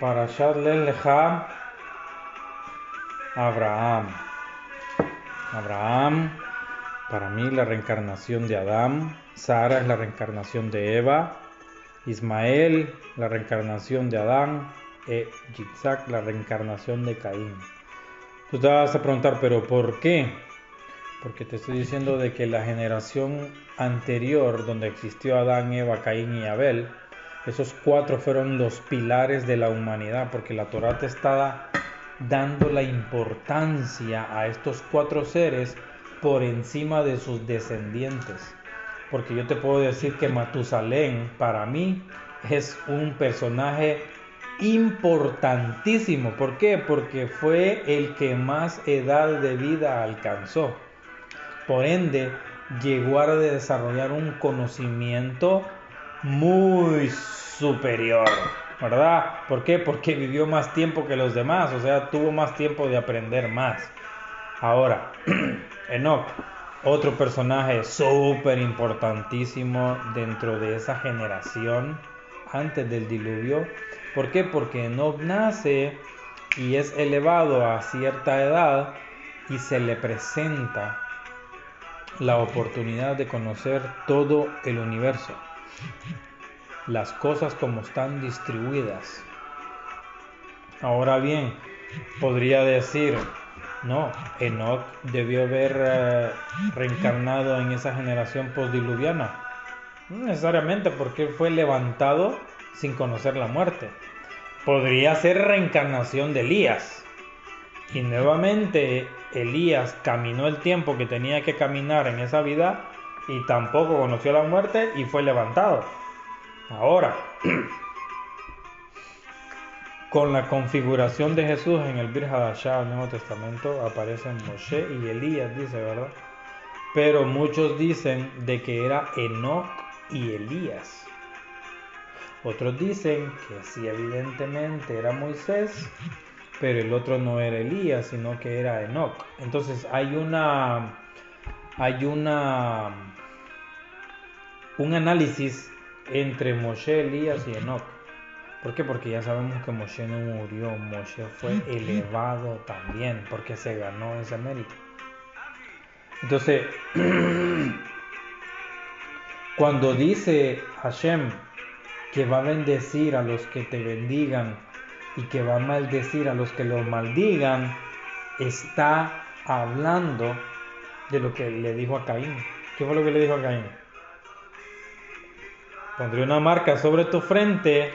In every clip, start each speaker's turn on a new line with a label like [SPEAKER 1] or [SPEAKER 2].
[SPEAKER 1] Para Lecha Abraham. Abraham, para mí la reencarnación de Adán. Sara es la reencarnación de Eva. Ismael, la reencarnación de Adán. E Yitzhak, la reencarnación de Caín. Tú te vas a preguntar, ¿pero por qué? Porque te estoy diciendo de que la generación anterior, donde existió Adán, Eva, Caín y Abel, esos cuatro fueron los pilares de la humanidad, porque la Torah te está dando la importancia a estos cuatro seres por encima de sus descendientes. Porque yo te puedo decir que Matusalén para mí es un personaje importantísimo. ¿Por qué? Porque fue el que más edad de vida alcanzó. Por ende, llegó a desarrollar un conocimiento muy superior, ¿verdad? ¿Por qué? Porque vivió más tiempo que los demás, o sea, tuvo más tiempo de aprender más. Ahora, Enoch, otro personaje súper importantísimo dentro de esa generación antes del diluvio. ¿Por qué? Porque Enoch nace y es elevado a cierta edad y se le presenta la oportunidad de conocer todo el universo las cosas como están distribuidas. Ahora bien, podría decir, no, Enoch debió haber eh, reencarnado en esa generación postdiluviana. No necesariamente porque fue levantado sin conocer la muerte. Podría ser reencarnación de Elías. Y nuevamente Elías caminó el tiempo que tenía que caminar en esa vida y tampoco conoció la muerte y fue levantado. Ahora, con la configuración de Jesús en el Birhadashah del Nuevo Testamento aparecen Moshe y Elías, dice, ¿verdad? Pero muchos dicen de que era Enoch y Elías. Otros dicen que sí, evidentemente era Moisés, pero el otro no era Elías, sino que era Enoch. Entonces hay una, hay una, un análisis entre Moshe, Elías y Enoch. ¿Por qué? Porque ya sabemos que Moshe no murió, Moshe fue elevado también, porque se ganó ese mérito. Entonces, cuando dice Hashem que va a bendecir a los que te bendigan y que va a maldecir a los que lo maldigan, está hablando de lo que le dijo a Caín. ¿Qué fue lo que le dijo a Caín? Pondré una marca sobre tu frente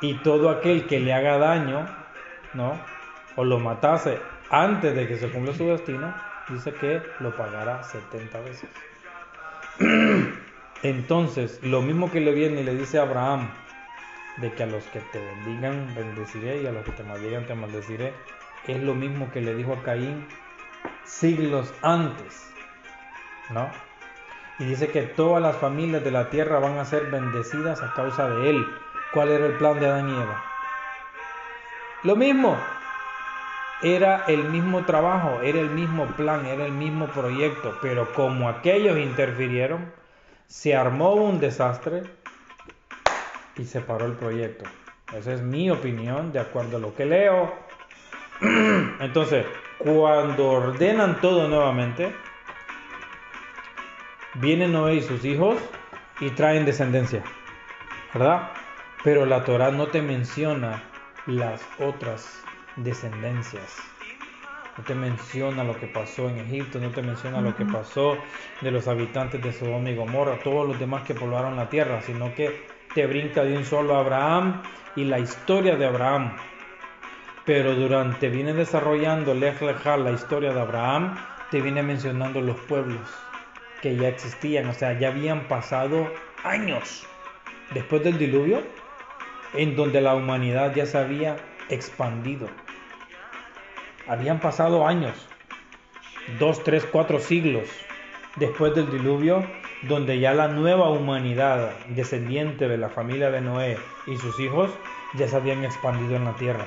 [SPEAKER 1] y todo aquel que le haga daño, ¿no? O lo matase antes de que se cumpla su destino, dice que lo pagará 70 veces. Entonces, lo mismo que le viene y le dice a Abraham, de que a los que te bendigan bendeciré y a los que te maldigan te maldeciré, es lo mismo que le dijo a Caín siglos antes, ¿no? Y dice que todas las familias de la tierra van a ser bendecidas a causa de él. ¿Cuál era el plan de Adán y Eva? Lo mismo. Era el mismo trabajo, era el mismo plan, era el mismo proyecto, pero como aquellos interfirieron, se armó un desastre y se paró el proyecto. Esa es mi opinión, de acuerdo a lo que leo. Entonces, cuando ordenan todo nuevamente, vienen Noé y sus hijos y traen descendencia, ¿verdad? Pero la Torah no te menciona las otras descendencias. No te menciona lo que pasó en Egipto, no te menciona lo que pasó de los habitantes de Sodoma y Gomorra, todos los demás que poblaron la tierra, sino que te brinca de un solo Abraham y la historia de Abraham. Pero durante viene desarrollando Lech la historia de Abraham, te viene mencionando los pueblos que ya existían, o sea, ya habían pasado años después del diluvio en donde la humanidad ya se había expandido. Habían pasado años, dos, tres, cuatro siglos después del diluvio, donde ya la nueva humanidad descendiente de la familia de Noé y sus hijos ya se habían expandido en la tierra.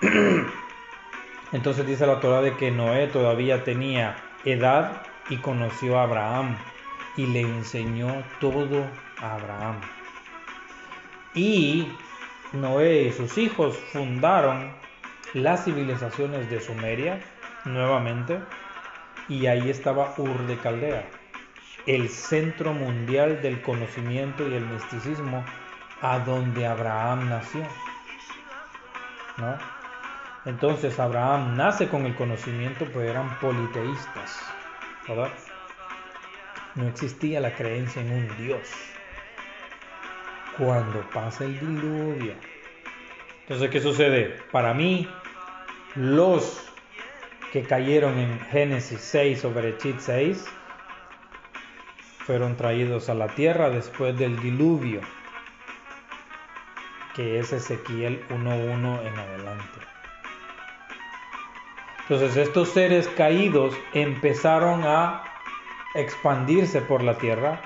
[SPEAKER 1] Entonces dice la Torah de que Noé todavía tenía edad y conoció a Abraham y le enseñó todo a Abraham. Y Noé y sus hijos fundaron las civilizaciones de Sumeria nuevamente y ahí estaba Ur de Caldea, el centro mundial del conocimiento y el misticismo a donde Abraham nació. ¿no? Entonces Abraham nace con el conocimiento, pero eran politeístas, No existía la creencia en un Dios. Cuando pasa el diluvio. Entonces, ¿qué sucede? Para mí, los que cayeron en Génesis 6 o Berechit 6 fueron traídos a la tierra después del diluvio, que es Ezequiel 1.1 en adelante. Entonces estos seres caídos empezaron a expandirse por la tierra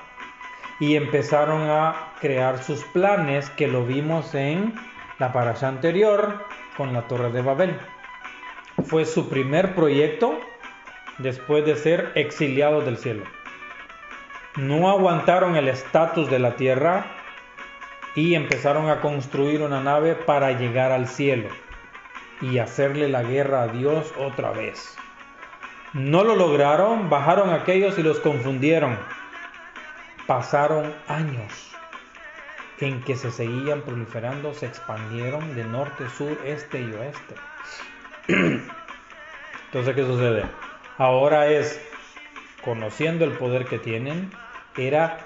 [SPEAKER 1] y empezaron a crear sus planes que lo vimos en la parasha anterior con la torre de Babel. Fue su primer proyecto después de ser exiliados del cielo. No aguantaron el estatus de la tierra y empezaron a construir una nave para llegar al cielo y hacerle la guerra a Dios otra vez. No lo lograron, bajaron aquellos y los confundieron. Pasaron años en que se seguían proliferando, se expandieron de norte, sur, este y oeste. Entonces, ¿qué sucede? Ahora es, conociendo el poder que tienen, era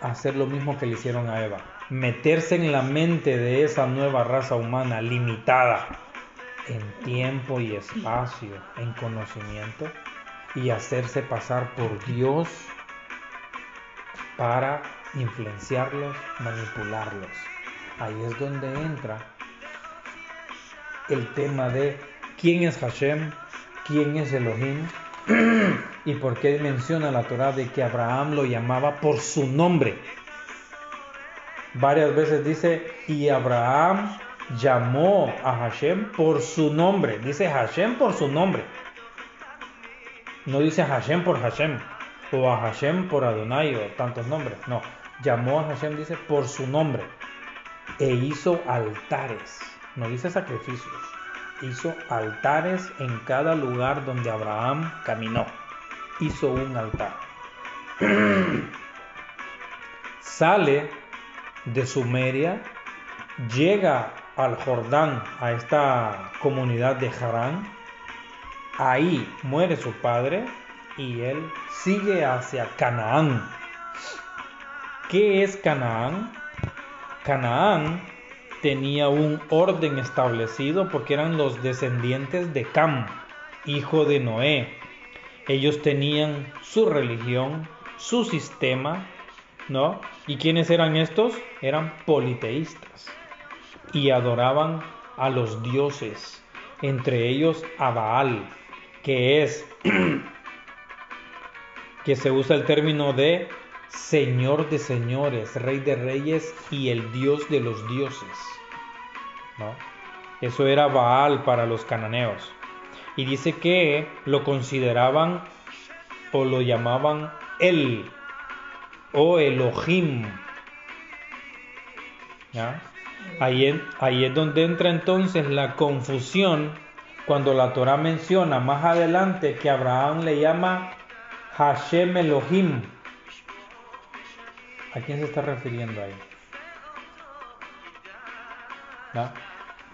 [SPEAKER 1] hacer lo mismo que le hicieron a Eva, meterse en la mente de esa nueva raza humana limitada en tiempo y espacio, en conocimiento, y hacerse pasar por Dios para influenciarlos, manipularlos. Ahí es donde entra el tema de quién es Hashem, quién es Elohim y por qué menciona la Torah de que Abraham lo llamaba por su nombre. Varias veces dice, y Abraham llamó a Hashem por su nombre. Dice Hashem por su nombre. No dice Hashem por Hashem o a Hashem por Adonai o tantos nombres. No, llamó a Hashem, dice, por su nombre. E hizo altares. No dice sacrificios. Hizo altares en cada lugar donde Abraham caminó. Hizo un altar. Sale de Sumeria, llega al Jordán, a esta comunidad de Harán. Ahí muere su padre y él sigue hacia Canaán. ¿Qué es Canaán? Canaán tenía un orden establecido porque eran los descendientes de Cam, hijo de Noé. Ellos tenían su religión, su sistema, ¿no? ¿Y quiénes eran estos? Eran politeístas y adoraban a los dioses, entre ellos a Baal, que es que se usa el término de Señor de señores, Rey de reyes y el Dios de los dioses. Eso era Baal para los cananeos. Y dice que lo consideraban o lo llamaban El o Elohim. ¿Ya? Ahí, ahí es donde entra entonces la confusión cuando la Torah menciona más adelante que Abraham le llama Hashem Elohim. ¿A quién se está refiriendo ahí?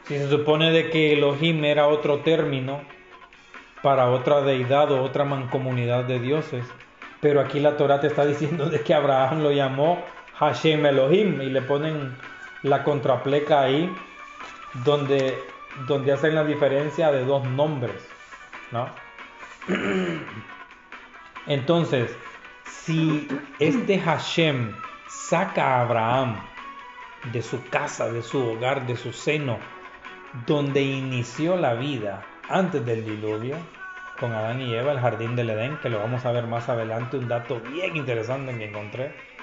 [SPEAKER 1] Si se supone de que Elohim era otro término para otra deidad o otra mancomunidad de dioses, pero aquí la Torah te está diciendo de que Abraham lo llamó Hashem Elohim y le ponen la contrapleca ahí donde, donde hacen la diferencia de dos nombres, ¿no? Entonces, si este Hashem saca a Abraham de su casa, de su hogar, de su seno, donde inició la vida antes del diluvio, con Adán y Eva, el jardín del Edén, que lo vamos a ver más adelante, un dato bien interesante que encontré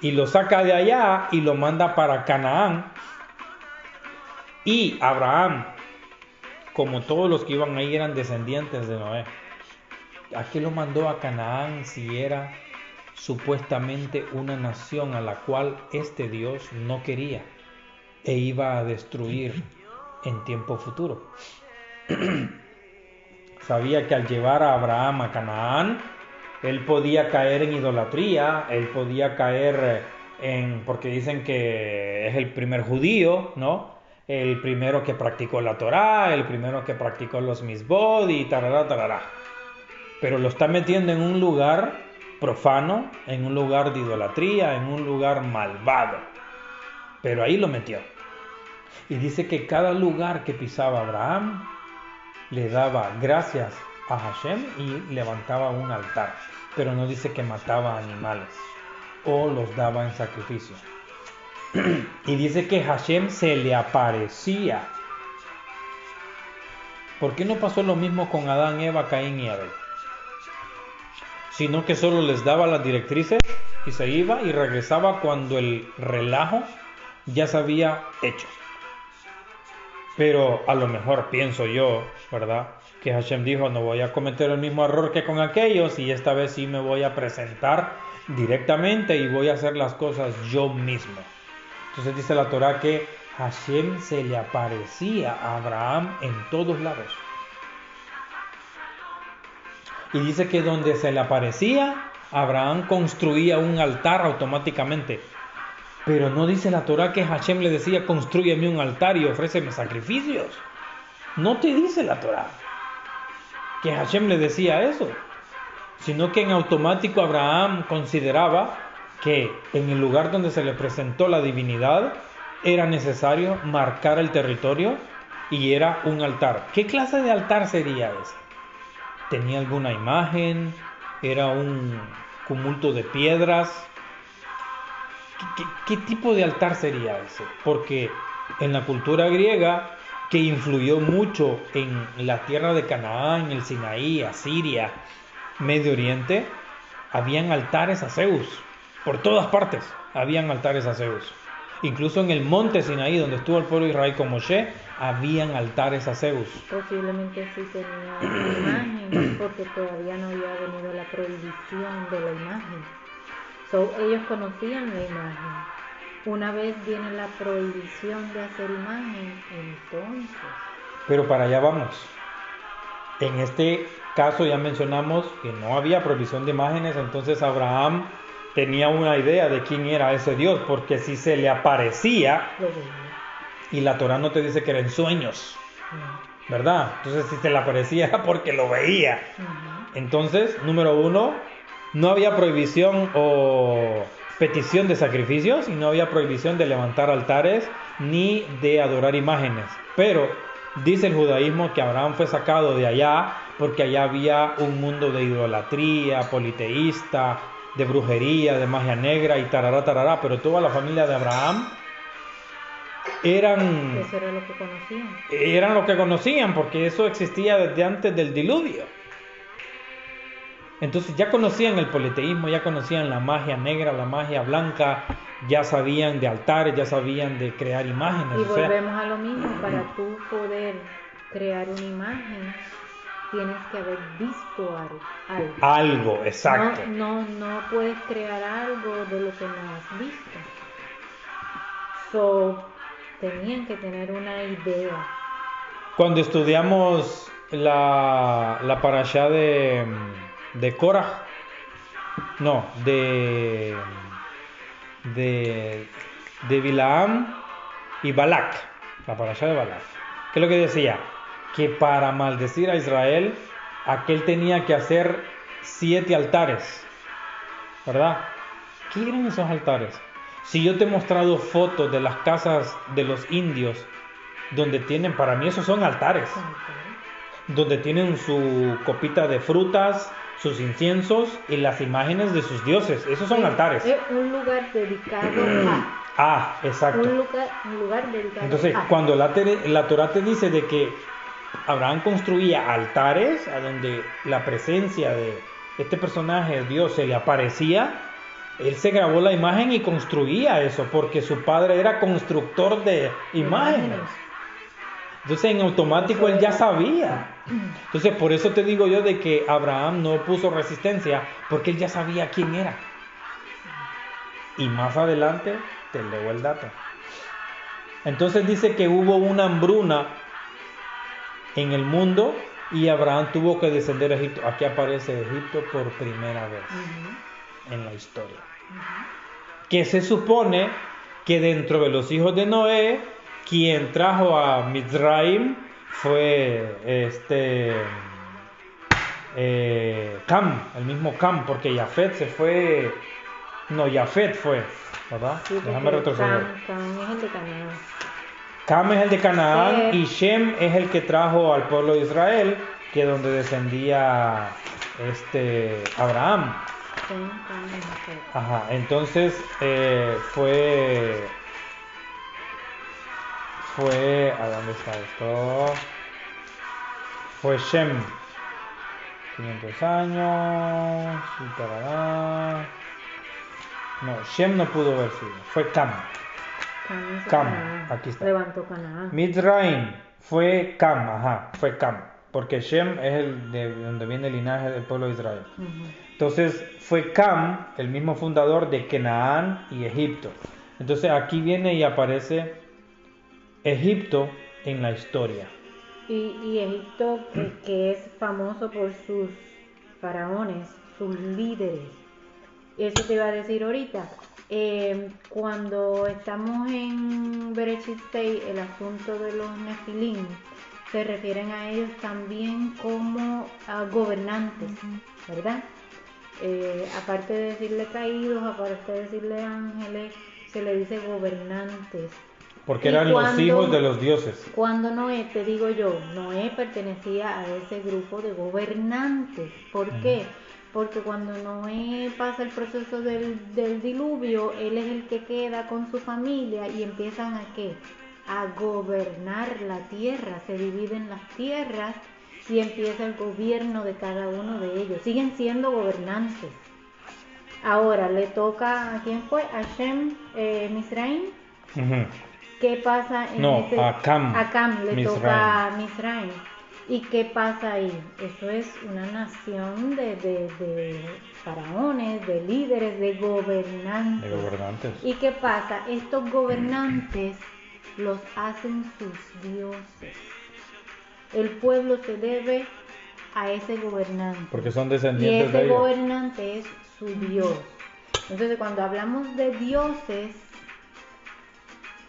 [SPEAKER 1] y lo saca de allá y lo manda para Canaán. Y Abraham, como todos los que iban ahí eran descendientes de Noé, ¿a qué lo mandó a Canaán si era supuestamente una nación a la cual este Dios no quería? e iba a destruir en tiempo futuro. Sabía que al llevar a Abraham a Canaán, él podía caer en idolatría, él podía caer en, porque dicen que es el primer judío, ¿no? El primero que practicó la Torá, el primero que practicó los misbod y tarará, tarará. Pero lo está metiendo en un lugar profano, en un lugar de idolatría, en un lugar malvado. Pero ahí lo metió. Y dice que cada lugar que pisaba Abraham le daba gracias a Hashem y levantaba un altar. Pero no dice que mataba animales o los daba en sacrificio. y dice que Hashem se le aparecía. ¿Por qué no pasó lo mismo con Adán, Eva, Caín y Abel? Sino que solo les daba las directrices y se iba y regresaba cuando el relajo ya se había hecho. Pero a lo mejor pienso yo, ¿verdad? Que Hashem dijo, no voy a cometer el mismo error que con aquellos y esta vez sí me voy a presentar directamente y voy a hacer las cosas yo mismo. Entonces dice la Torah que Hashem se le aparecía a Abraham en todos lados. Y dice que donde se le aparecía, Abraham construía un altar automáticamente. Pero no dice la Torah que Hashem le decía, construyeme un altar y ofréceme sacrificios. No te dice la Torah que Hashem le decía eso, sino que en automático Abraham consideraba que en el lugar donde se le presentó la divinidad era necesario marcar el territorio y era un altar. ¿Qué clase de altar sería ese? ¿Tenía alguna imagen? ¿Era un cumulto de piedras? ¿Qué, tipo de altar sería ese? Porque en la cultura griega, que influyó mucho en la tierra de Canaán, el Sinaí, Asiria, Medio Oriente, habían altares a Zeus. Por todas partes habían altares a Zeus. Incluso en el monte Sinaí, donde estuvo el pueblo de Israel con Moshe, habían altares a Zeus.
[SPEAKER 2] Posiblemente sí tenía imagen, porque todavía no había venido la prohibición de la imagen ellos conocían la imagen. Una vez viene la prohibición de hacer imagen, entonces.
[SPEAKER 1] Pero para allá vamos. En este caso ya mencionamos que no había prohibición de imágenes, entonces Abraham tenía una idea de quién era ese Dios, porque si se le aparecía, y la Torah no te dice que eran sueños, ¿verdad? Entonces si se le aparecía porque lo veía. Entonces, número uno, no había prohibición o petición de sacrificios y no había prohibición de levantar altares ni de adorar imágenes. Pero dice el judaísmo que Abraham fue sacado de allá porque allá había un mundo de idolatría, politeísta, de brujería, de magia negra y tarará, tarará, pero toda la familia de Abraham eran...
[SPEAKER 2] Eso era lo que conocían.
[SPEAKER 1] Eran lo que conocían porque eso existía desde antes del diluvio. Entonces ya conocían el politeísmo, ya conocían la magia negra, la magia blanca, ya sabían de altares, ya sabían de crear imágenes.
[SPEAKER 2] Y volvemos a lo mismo, para tú poder crear una imagen, tienes que haber visto algo.
[SPEAKER 1] Algo, exacto.
[SPEAKER 2] No, no, puedes crear algo de lo que no has visto. So, tenían que tener una idea.
[SPEAKER 1] Cuando estudiamos la, la parasha de de Korah, no, de, de, de Bilaam y Balak, la parasha de Balak. ¿Qué es lo que decía? Que para maldecir a Israel, aquel tenía que hacer siete altares, ¿verdad? ¿Qué eran esos altares? Si yo te he mostrado fotos de las casas de los indios, donde tienen, para mí esos son altares, donde tienen su copita de frutas, sus inciensos y las imágenes de sus dioses. Esos son altares.
[SPEAKER 2] Es un lugar dedicado a.
[SPEAKER 1] Ah, exacto.
[SPEAKER 2] Un lugar, un lugar dedicado
[SPEAKER 1] Entonces, cuando la, la Torah te dice de que Abraham construía altares a donde la presencia de este personaje, Dios, se le aparecía, él se grabó la imagen y construía eso, porque su padre era constructor de imágenes. Entonces en automático él ya sabía. Entonces por eso te digo yo de que Abraham no puso resistencia, porque él ya sabía quién era. Y más adelante te leo el dato. Entonces dice que hubo una hambruna en el mundo y Abraham tuvo que descender a Egipto. Aquí aparece Egipto por primera vez en la historia. Que se supone que dentro de los hijos de Noé, quien trajo a Mizraim fue este eh, Cam, el mismo Cam, porque Jafet se fue. No, Jafet fue, ¿verdad?
[SPEAKER 2] Sí,
[SPEAKER 1] Déjame retroceder.
[SPEAKER 2] Cam- Cam es el de Canaán.
[SPEAKER 1] Cam es el de Canaán
[SPEAKER 2] Eh.
[SPEAKER 1] y Shem es el que trajo al pueblo de Israel, que donde descendía este Abraham.
[SPEAKER 2] Jafet.
[SPEAKER 1] Ajá, entonces eh, fue. Fue. ¿A dónde está esto? Fue Shem. 500 años. Y tarará. No, Shem no pudo haber sido. Fue Cam.
[SPEAKER 2] Cam
[SPEAKER 1] aquí está.
[SPEAKER 2] Levantó Canaán.
[SPEAKER 1] Mizraim fue Cam, ajá, fue Cam. Porque Shem es el de donde viene el linaje del pueblo de Israel. Entonces fue Cam, el mismo fundador de Canaán y Egipto. Entonces aquí viene y aparece Egipto en la historia.
[SPEAKER 2] Y, y Egipto, que, que es famoso por sus faraones, sus líderes. Eso te iba a decir ahorita. Eh, cuando estamos en Bereshit 6, el asunto de los Nefilim, se refieren a ellos también como a gobernantes, ¿verdad? Eh, aparte de decirle caídos, aparte de decirle ángeles, se le dice gobernantes.
[SPEAKER 1] Porque
[SPEAKER 2] ¿Y
[SPEAKER 1] eran los hijos de los dioses.
[SPEAKER 2] Cuando Noé, te digo yo, Noé pertenecía a ese grupo de gobernantes. ¿Por qué? Porque cuando Noé pasa el proceso del, del diluvio, él es el que queda con su familia y empiezan a qué? A gobernar la tierra. Se dividen las tierras y empieza el gobierno de cada uno de ellos. Siguen siendo gobernantes. Ahora le toca a quién fue? A Shem eh, Misraim.
[SPEAKER 1] Ujú.
[SPEAKER 2] ¿Qué pasa en
[SPEAKER 1] No,
[SPEAKER 2] ese-
[SPEAKER 1] a Cam,
[SPEAKER 2] a Cam le
[SPEAKER 1] Misraim.
[SPEAKER 2] toca a Misraim. ¿Y qué pasa ahí? Eso es una nación de, de- de faraones, de líderes, de gobernantes.
[SPEAKER 1] De gobernantes.
[SPEAKER 2] ¿Y qué pasa? Estos gobernantes los hacen sus dioses. El pueblo se debe a ese gobernante.
[SPEAKER 1] Porque son
[SPEAKER 2] Y
[SPEAKER 1] descendientes de
[SPEAKER 2] ese
[SPEAKER 1] ellos.
[SPEAKER 2] gobernante es su Dios. Entonces, cuando hablamos de dioses,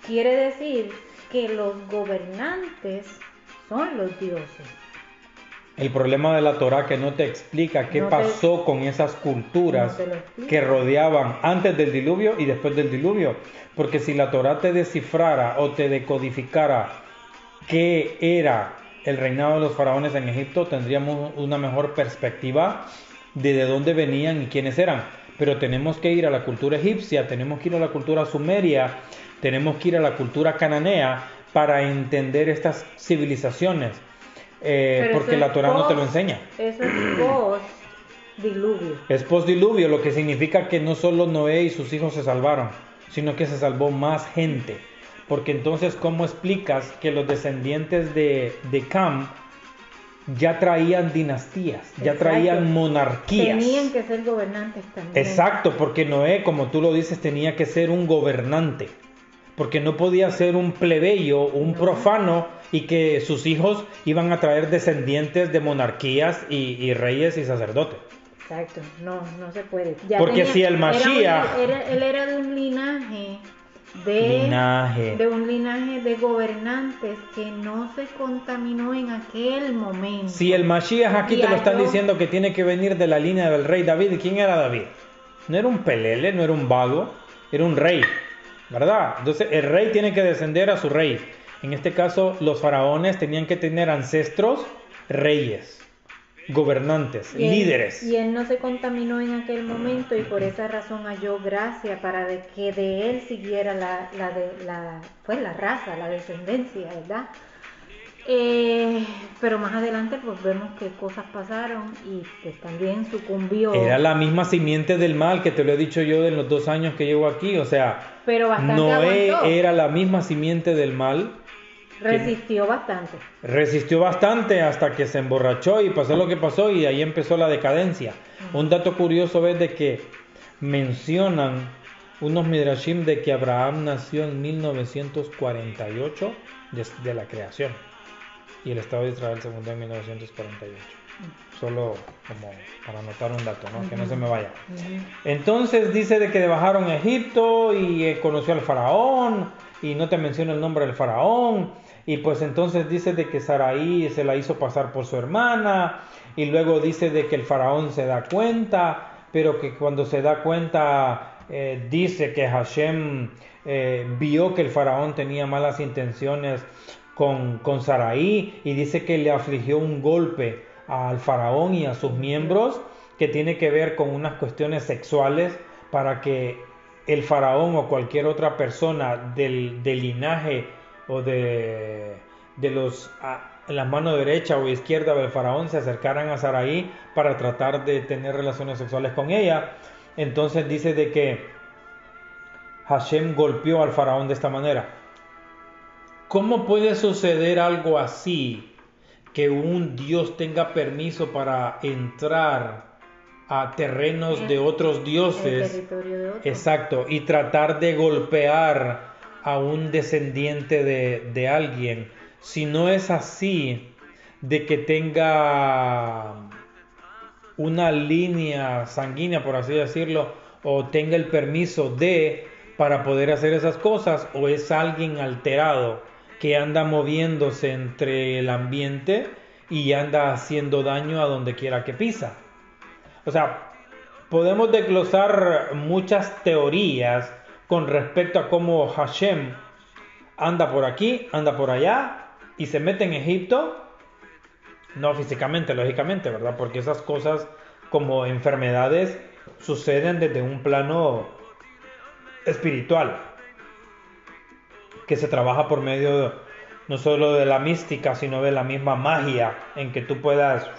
[SPEAKER 2] quiere decir que los gobernantes son los dioses.
[SPEAKER 1] El problema de la Torah que no te explica qué
[SPEAKER 2] No te-
[SPEAKER 1] pasó con esas culturas
[SPEAKER 2] No
[SPEAKER 1] que rodeaban antes del diluvio y después del diluvio. Porque si la Torah te descifrara o te decodificara qué era el reinado de los faraones en Egipto, tendríamos una mejor perspectiva de de dónde venían y quiénes eran. Pero tenemos que ir a la cultura egipcia, tenemos que ir a la cultura sumeria, tenemos que ir a la cultura cananea para entender estas civilizaciones. Eh, porque la Torah no te lo
[SPEAKER 2] post-
[SPEAKER 1] enseña.
[SPEAKER 2] Eso es post diluvio.
[SPEAKER 1] Es postdiluvio, lo que significa que no solo Noé y sus hijos se salvaron, sino que se salvó más gente. Porque entonces, ¿cómo explicas que los descendientes de, de Cam ya traían dinastías, ya
[SPEAKER 2] Exacto.
[SPEAKER 1] traían monarquías?
[SPEAKER 2] Tenían que ser gobernantes también.
[SPEAKER 1] Exacto, porque Noé, como tú lo dices, tenía que ser un gobernante. Porque no podía ser un plebeyo, un profano, y que sus hijos iban a traer descendientes de monarquías y, y reyes y sacerdotes.
[SPEAKER 2] Exacto, no, no se puede.
[SPEAKER 1] Porque si el Mashiach-
[SPEAKER 2] era- él era de un linaje de,
[SPEAKER 1] Linaje.
[SPEAKER 2] de un linaje de gobernantes que no se contaminó en aquel momento.
[SPEAKER 1] Si el Mashiach aquí
[SPEAKER 2] Y
[SPEAKER 1] te lo están diciendo que tiene que venir de la línea del rey David, ¿quién era David? No era un pelele, no era un vago, era un rey, ¿verdad? Entonces el rey tiene que descender a su rey. En este caso, los faraones tenían que tener ancestros reyes, gobernantes,
[SPEAKER 2] Y él-
[SPEAKER 1] líderes.
[SPEAKER 2] Y él no se contaminó en aquel momento y por esa razón halló gracia para de que de él siguiera la, la, de, la, pues, la raza, la descendencia, ¿verdad? Eh, pero más adelante pues vemos qué cosas pasaron y pues también sucumbió.
[SPEAKER 1] Era la misma simiente del mal que te lo he dicho yo en los dos años que llevo aquí. O sea,
[SPEAKER 2] pero bastante
[SPEAKER 1] Noé
[SPEAKER 2] aguantó.
[SPEAKER 1] era la misma simiente del mal
[SPEAKER 2] Resistió bastante.
[SPEAKER 1] Resistió bastante hasta que se emborrachó y pasó lo que pasó y ahí empezó la decadencia. Un dato curioso es de que mencionan unos midrashim de que Abraham nació en 1948 desde la creación y el Estado de Israel se fundó en 1948. Solo como para anotar un dato, ¿no? que no se me vaya. Entonces dice de que bajaron a Egipto y eh, conoció al faraón y no te menciona el nombre del faraón y pues entonces dice de que Saraí se la hizo pasar por su hermana y luego dice de que el faraón se da cuenta, pero que cuando se da cuenta eh, dice que Hashem eh, vio que el faraón tenía malas intenciones con, con Saraí y dice que le afligió un golpe al faraón y a sus miembros que tiene que ver con unas cuestiones sexuales para que el faraón o cualquier otra persona del, del linaje o de, de los la mano derecha o izquierda del faraón se acercaran a Saraí para tratar de tener relaciones sexuales con ella. Entonces dice de que Hashem golpeó al faraón de esta manera. ¿Cómo puede suceder algo así? Que un Dios tenga permiso para entrar a terrenos de otros dioses. Exacto, y tratar de golpear a un descendiente de, alguien, si no es así, de que tenga una línea sanguínea, por así decirlo, o tenga el permiso de para poder hacer esas cosas, o es alguien alterado que anda moviéndose entre el ambiente y anda haciendo daño a donde quiera que pisa. O sea, podemos desglosar muchas teorías con respecto a cómo Hashem anda por aquí, anda por allá y se mete en Egipto. No físicamente, lógicamente, ¿verdad? Porque esas cosas como enfermedades suceden desde un plano espiritual, que se trabaja por medio no solo de la mística, sino de la misma magia, en que tú puedas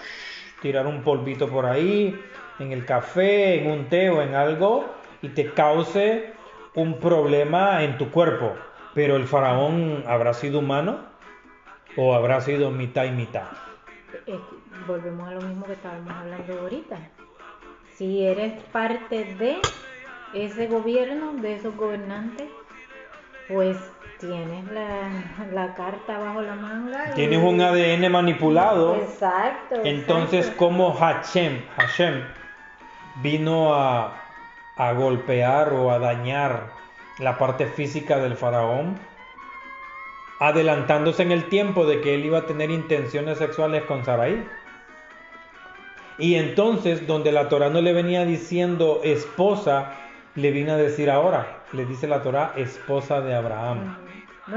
[SPEAKER 1] tirar un polvito por ahí, en el café, en un té o en algo, y te cause un problema en tu cuerpo, pero el faraón habrá sido humano o habrá sido mitad y mitad.
[SPEAKER 2] volvemos a lo mismo que estábamos hablando ahorita. Si eres parte de ese gobierno, de esos gobernantes, pues tienes la, carta bajo la manga.
[SPEAKER 1] Tienes un ADN manipulado.
[SPEAKER 2] Exacto.
[SPEAKER 1] Entonces, como Hashem, Hashem vino a, a golpear o a dañar la parte física del faraón, adelantándose en el tiempo de que él iba a tener intenciones sexuales con Sarai. Y entonces, donde la Torah no le venía diciendo esposa, le vino a decir ahora, le dice la Torah esposa de Abraham,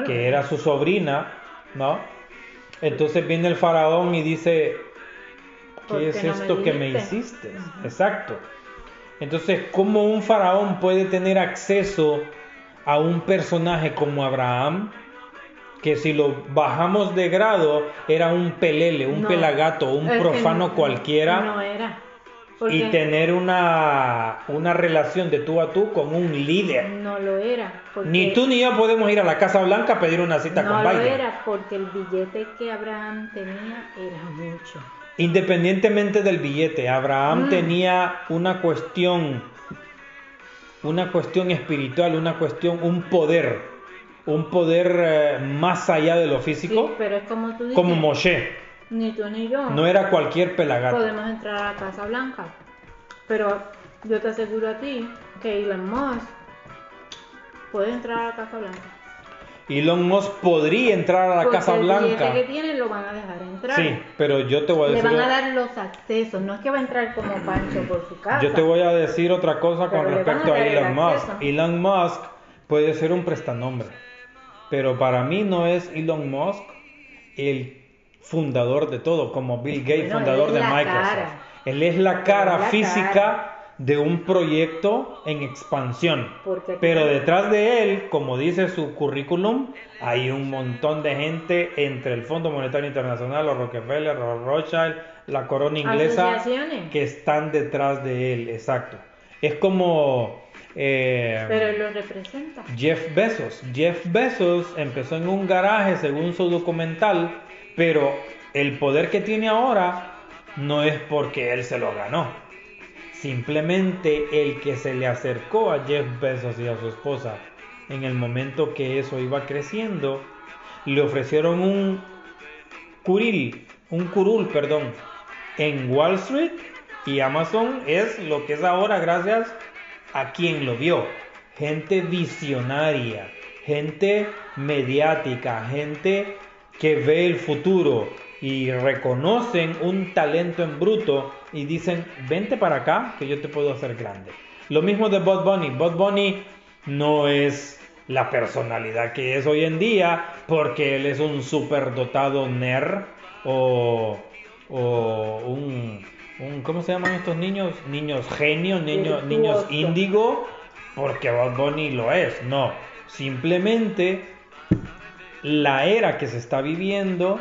[SPEAKER 1] que era su sobrina, ¿no? Entonces viene el faraón y dice, ¿qué es esto que me hiciste? Exacto. Entonces, ¿cómo un faraón puede tener acceso a un personaje como Abraham? Que si lo bajamos de grado era un pelele, un pelagato, un profano cualquiera.
[SPEAKER 2] No era.
[SPEAKER 1] Y tener una, una relación de tú a tú con un líder.
[SPEAKER 2] No lo era.
[SPEAKER 1] Ni tú ni yo podemos ir a la Casa Blanca a pedir una cita con Biden.
[SPEAKER 2] No lo era, porque el billete que Abraham tenía era mucho.
[SPEAKER 1] Independientemente del billete, Abraham mm. tenía una cuestión, una cuestión espiritual, una cuestión, un poder, un poder eh, más allá de lo físico.
[SPEAKER 2] Sí, pero es como tú dices.
[SPEAKER 1] Como Moshe.
[SPEAKER 2] Ni tú ni yo.
[SPEAKER 1] No era cualquier pelagato.
[SPEAKER 2] Podemos entrar a la Casa Blanca, pero yo te aseguro a ti que Elon Musk puede entrar a la Casa Blanca.
[SPEAKER 1] Elon Musk podría entrar a la Casa Blanca.
[SPEAKER 2] El que tiene lo van a dejar entrar.
[SPEAKER 1] Sí, pero yo te voy a decir.
[SPEAKER 2] Le van a dar los accesos, no es que va a entrar como Pancho por su casa.
[SPEAKER 1] Yo te voy a decir otra cosa con respecto a, Elon Musk. Elon Musk puede ser un prestanombre, pero para mí no es Elon Musk el fundador de todo, como Bill Gates, fundador de Microsoft. Él es la cara física de un proyecto en expansión. Pero detrás de él, como dice su currículum, hay un montón de gente entre el Fondo Monetario Internacional, los Rockefeller, los Rothschild, la corona inglesa, que están detrás de él. Exacto. Es como...
[SPEAKER 2] Eh, Pero lo representa.
[SPEAKER 1] Jeff Bezos. Jeff Bezos empezó en un garaje según su documental, pero el poder que tiene ahora no es porque él se lo ganó Simplemente el que se le acercó a Jeff Bezos y a su esposa en el momento que eso iba creciendo, le ofrecieron un curil, un curul, perdón, en Wall Street y Amazon es lo que es ahora gracias a quien lo vio. Gente visionaria, gente mediática, gente que ve el futuro y reconocen un talento en bruto y dicen, vente para acá que yo te puedo hacer grande. Lo mismo de Bud Bunny. Bud Bunny no es la personalidad que es hoy en día porque él es un superdotado nerd o, o un, un, ¿cómo se llaman estos niños? Niños genios, niños, niños índigo, porque Bad Bunny lo es. No, simplemente la era que se está viviendo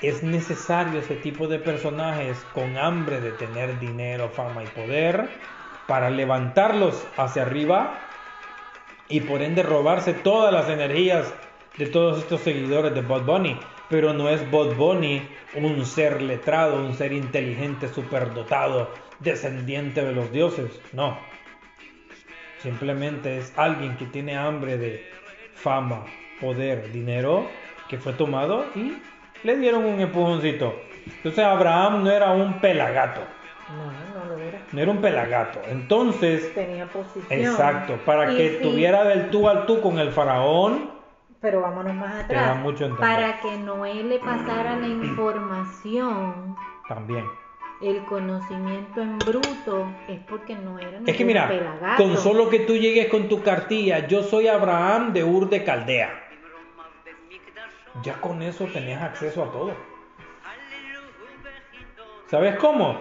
[SPEAKER 1] es necesario ese tipo de personajes con hambre de tener dinero, fama y poder para levantarlos hacia arriba y por ende robarse todas las energías de todos estos seguidores de Bad Bunny. Pero no es Bad Bunny un ser letrado, un ser inteligente, superdotado, descendiente de los dioses. No. Simplemente es alguien que tiene hambre de fama, poder, dinero, que fue tomado y le dieron un empujoncito. Entonces Abraham no era un pelagato.
[SPEAKER 2] No, no lo era.
[SPEAKER 1] No era un pelagato. Entonces,
[SPEAKER 2] Tenía posición.
[SPEAKER 1] exacto, para
[SPEAKER 2] Y
[SPEAKER 1] que
[SPEAKER 2] sí,
[SPEAKER 1] tuviera del tú al tú con el faraón,
[SPEAKER 2] Pero vámonos más atrás.
[SPEAKER 1] mucho
[SPEAKER 2] para que Noé le pasara la información,
[SPEAKER 1] también.
[SPEAKER 2] el conocimiento en bruto, es porque no era
[SPEAKER 1] Es que mira,
[SPEAKER 2] pelagato.
[SPEAKER 1] con solo que tú llegues con tu cartilla, yo soy Abraham de Ur de Caldea. Ya con eso tenés acceso a todo. ¿Sabes cómo?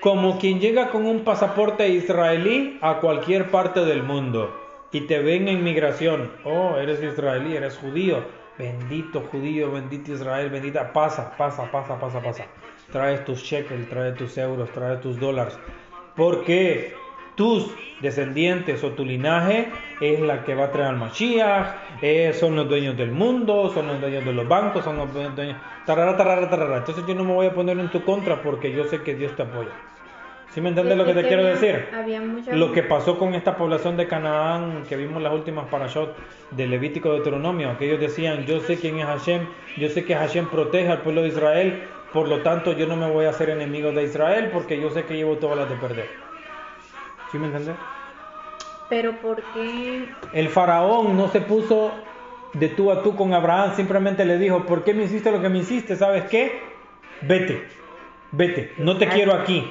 [SPEAKER 1] Como quien llega con un pasaporte israelí a cualquier parte del mundo y te ven en migración. Oh, eres israelí, eres judío. Bendito judío, bendito Israel, bendita. Pasa, pasa, pasa, pasa, pasa. Traes tus shekels, traes tus euros, traes tus dólares. Porque tus descendientes o tu linaje es la que va a traer al Mashiach, eh, son los dueños del mundo, son los dueños de los bancos, son los dueños... Tarara, tarara, tarara. Entonces yo no me voy a poner en tu contra porque yo sé que Dios te apoya. ¿Sí me entiendes lo que
[SPEAKER 2] Es
[SPEAKER 1] te quiero
[SPEAKER 2] había-
[SPEAKER 1] decir?
[SPEAKER 2] Había
[SPEAKER 1] Lo que pasó con esta población de Canaán que vimos las últimas parashot de Levítico de Deuteronomio, que ellos decían, yo sé quién es Hashem, yo sé que Hashem protege al pueblo de Israel, por lo tanto yo no me voy a hacer enemigo de Israel porque yo sé que llevo todas las de perder. ¿Sí me entiendes?
[SPEAKER 2] Pero ¿por qué?
[SPEAKER 1] El faraón no se puso de tú a tú con Abraham, simplemente le dijo, ¿por qué me hiciste lo que me hiciste? ¿Sabes qué? Vete, vete, no te quiero aquí.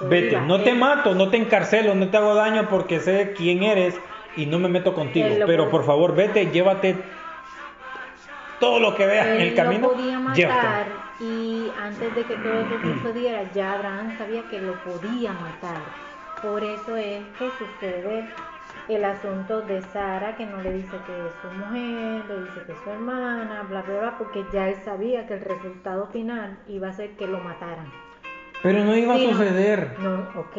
[SPEAKER 1] Vete, no te
[SPEAKER 2] Él-
[SPEAKER 1] mato, no te encarcelo, no te hago daño porque sé quién eres y no me meto contigo. Pero por favor, vete, llévate todo lo que veas en el camino.
[SPEAKER 2] podía matar y antes de que todo eso sucediera ya Abraham sabía que lo podía matar. Por eso es que sucede el asunto de Sara que no le dice que es su mujer, le dice que es su hermana, bla bla bla, porque ya él sabía que el resultado final iba a ser que lo mataran.
[SPEAKER 1] Pero no iba
[SPEAKER 2] Sí,
[SPEAKER 1] a
[SPEAKER 2] no.
[SPEAKER 1] suceder.
[SPEAKER 2] No, ok,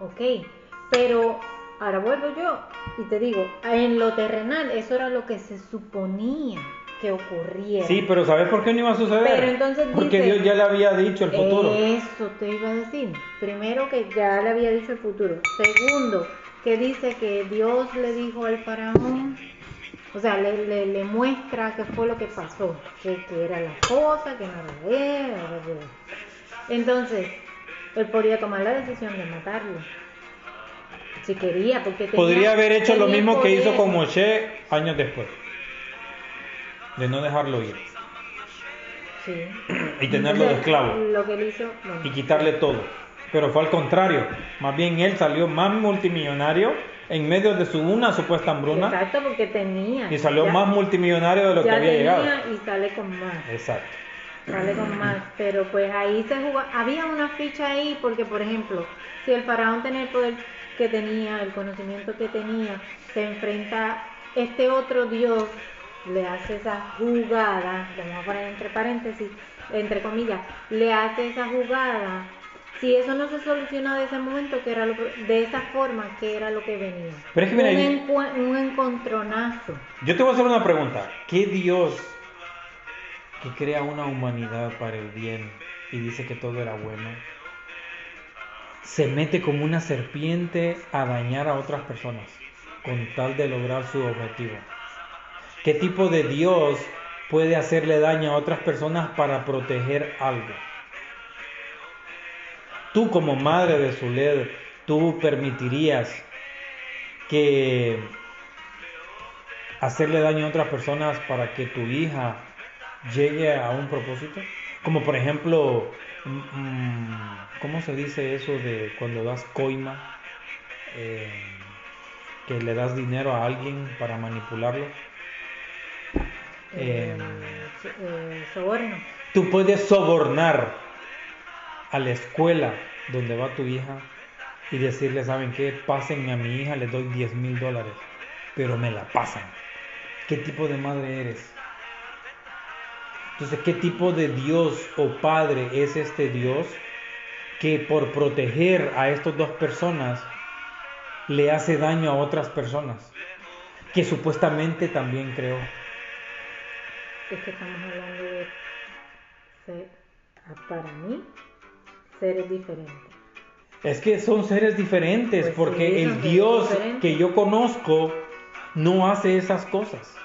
[SPEAKER 2] ok. Pero ahora vuelvo yo y te digo, en lo terrenal eso era lo que se suponía que ocurriera.
[SPEAKER 1] Sí, pero ¿sabes por qué no iba a suceder?
[SPEAKER 2] Pero entonces
[SPEAKER 1] porque
[SPEAKER 2] dice-
[SPEAKER 1] Dios ya le había dicho el futuro.
[SPEAKER 2] Eso te iba a decir. Primero que ya le había dicho el futuro. Segundo, que dice que Dios le dijo al faraón, o sea, le, le, le muestra qué fue lo que pasó, que, que era la esposa, que no era. Entonces, él podría tomar la decisión de matarlo. Si quería, porque tenía-
[SPEAKER 1] Podría haber hecho lo mismo que hizo con Moshe años después. De no dejarlo ir.
[SPEAKER 2] Sí.
[SPEAKER 1] Y tenerlo de esclavo.
[SPEAKER 2] Lo que él hizo,
[SPEAKER 1] y quitarle todo. Pero fue al contrario. Más bien él salió más multimillonario en medio de su una supuesta hambruna
[SPEAKER 2] exacto, porque tenía.
[SPEAKER 1] y salió
[SPEAKER 2] ya-
[SPEAKER 1] más multimillonario de lo que había
[SPEAKER 2] tenía
[SPEAKER 1] llegado.
[SPEAKER 2] y sale con más.
[SPEAKER 1] Exacto.
[SPEAKER 2] sale con más, pero pues ahí se jugaba, había una ficha ahí porque por ejemplo, si el faraón tenía el poder que tenía, el conocimiento que tenía, se enfrenta este otro dios, le hace esa jugada, vamos a poner entre paréntesis, entre comillas, le hace esa jugada. Si eso no se soluciona de ese momento, que era lo, de esa forma, que era lo que venía.
[SPEAKER 1] Pero es que mira,
[SPEAKER 2] un encontronazo.
[SPEAKER 1] Yo te voy a hacer una pregunta. ¿Qué Dios que crea una humanidad para el bien y dice que todo era bueno? se mete como una serpiente a dañar a otras personas con tal de lograr su objetivo? ¿Qué tipo de Dios puede hacerle daño a otras personas para proteger algo? Tú como madre de Zuled, tú permitirías que hacerle daño a otras personas para que tu hija llegue a un propósito? Como por ejemplo, mm, mm, ¿cómo se dice eso de cuando das coima? Eh, que le das dinero a alguien para manipularlo.
[SPEAKER 2] Eh, eh, soborno.
[SPEAKER 1] Tú puedes sobornar a la escuela donde va tu hija y decirle, ¿saben qué? Pásenme a mi hija, le doy 10 mil dólares, pero me la pasan. ¿Qué tipo de madre eres? Entonces, ¿qué tipo de Dios o Padre es este Dios que por proteger a estas dos personas le hace daño a otras personas? Que supuestamente también creó.
[SPEAKER 2] Es que estamos hablando de ser, para mí, seres diferentes.
[SPEAKER 1] Es que son seres diferentes
[SPEAKER 2] Pues
[SPEAKER 1] porque
[SPEAKER 2] sí,
[SPEAKER 1] el Dios que yo conozco no hace esas cosas.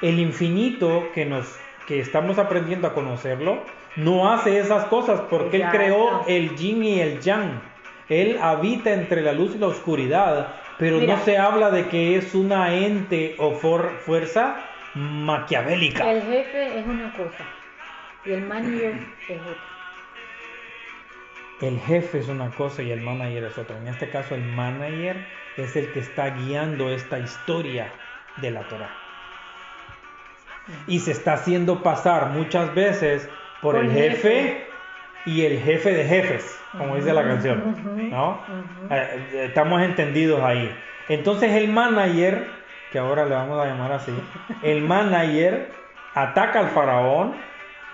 [SPEAKER 1] El infinito que nos que estamos aprendiendo a conocerlo no hace esas cosas porque él
[SPEAKER 2] Exacto.
[SPEAKER 1] creó el yin y el yang. Él habita entre la luz y la oscuridad, pero
[SPEAKER 2] Mira.
[SPEAKER 1] no se habla de que es una ente o for- fuerza maquiavélica.
[SPEAKER 2] El jefe es una cosa y el manager es otra.
[SPEAKER 1] El jefe es una cosa y el manager es otra. En este caso, el manager es el que está guiando esta historia de la Torah. Y se está haciendo pasar muchas veces por,
[SPEAKER 2] Por
[SPEAKER 1] el
[SPEAKER 2] jefe.
[SPEAKER 1] jefe y el jefe de jefes, como dice la canción. ¿no? Eh, eh, Estamos entendidos ahí. Entonces el manager, que ahora le vamos a llamar así, el manager ataca al faraón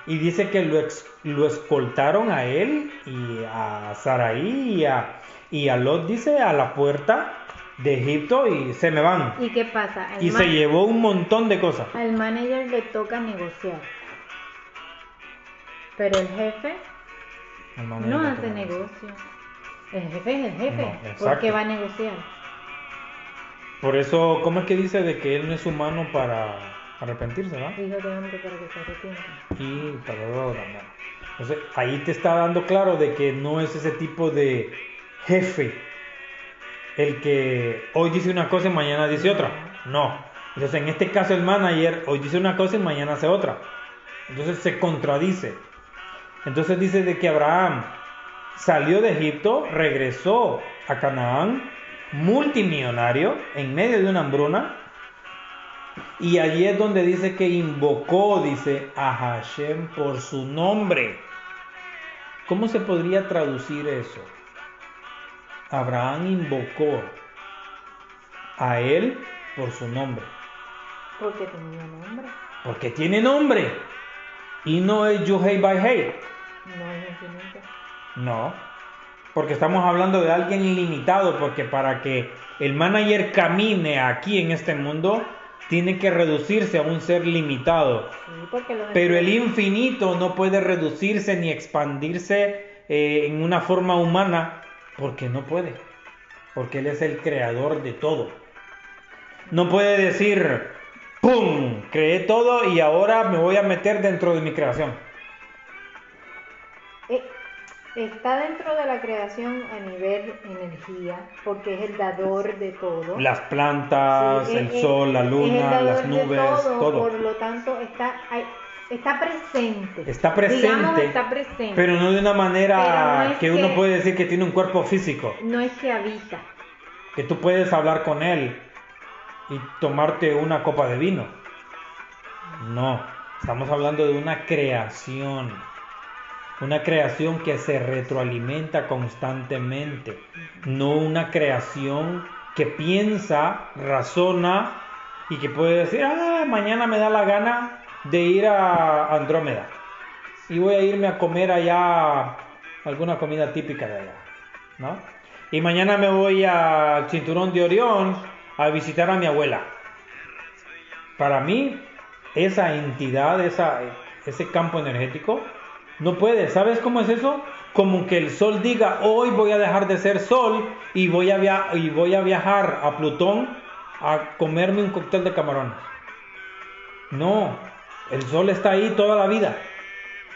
[SPEAKER 1] y dice que lo, ex- lo escoltaron a él y a Saraí y a, y a Lot, dice, a la puerta de Egipto y se me van.
[SPEAKER 2] ¿Y qué pasa? Al
[SPEAKER 1] Y se llevó un montón de cosas.
[SPEAKER 2] Al manager le toca negociar. Pero el jefe
[SPEAKER 1] El
[SPEAKER 2] no hace negocio. El jefe es el jefe.
[SPEAKER 1] No,
[SPEAKER 2] ¿Por qué va a negociar?
[SPEAKER 1] Por eso, ¿cómo es que dice de que él no es humano para arrepentirse, ¿no?
[SPEAKER 2] Hijo de hombre para que se arrepienta.
[SPEAKER 1] y para Entonces, ahí te está dando claro de que no es ese tipo de jefe el que hoy dice una cosa y mañana dice otra. No. Entonces, en este caso, el manager hoy dice una cosa y mañana hace otra. Entonces, se contradice. Entonces, dice de que Abraham salió de Egipto, regresó a Canaán, multimillonario, en medio de una hambruna, y allí es donde dice que invocó, dice, a Hashem por su nombre. ¿Cómo se podría traducir eso? Abraham invocó a él por su nombre.
[SPEAKER 2] Porque tenía nombre.
[SPEAKER 1] Porque tiene nombre. Y no es Yuhei Baihei.
[SPEAKER 2] No.
[SPEAKER 1] No. Porque estamos hablando de alguien ilimitado. Porque para que el manager camine aquí en este mundo, tiene que reducirse a un ser limitado.
[SPEAKER 2] Sí,
[SPEAKER 1] Pero el infinito no puede reducirse ni expandirse eh, en una forma humana porque no puede. Porque Él es el creador de todo. No puede decir, ¡pum! Creé todo y ahora me voy a meter dentro de mi creación.
[SPEAKER 2] Está dentro de la creación a nivel energía, porque es el dador de todo.
[SPEAKER 1] Las plantas,
[SPEAKER 2] Sí,
[SPEAKER 1] el sol, la luna, las nubes,
[SPEAKER 2] todo,
[SPEAKER 1] todo.
[SPEAKER 2] Por lo tanto, está, presente.
[SPEAKER 1] Está presente,
[SPEAKER 2] Digamos, está presente.
[SPEAKER 1] Pero no de una manera
[SPEAKER 2] no es
[SPEAKER 1] que uno
[SPEAKER 2] que-
[SPEAKER 1] puede decir que tiene un cuerpo físico.
[SPEAKER 2] No es que habita.
[SPEAKER 1] que tú puedes hablar con él y tomarte una copa de vino. No, estamos hablando de una creación. Una creación que se retroalimenta constantemente. No una creación que piensa, razona y que puede decir, ah, mañana me da la gana de ir a Andrómeda. Y voy a irme a comer allá alguna comida típica de allá. ¿No? Y mañana me voy al cinturón de Orión a visitar a mi abuela. Para mí, esa entidad, ese campo energético, No puede. ¿Sabes cómo es eso? Como que el sol diga, hoy voy a dejar de ser sol y voy a, via y voy a viajar a Plutón a comerme un cóctel de camarones. No, el sol está ahí toda la vida,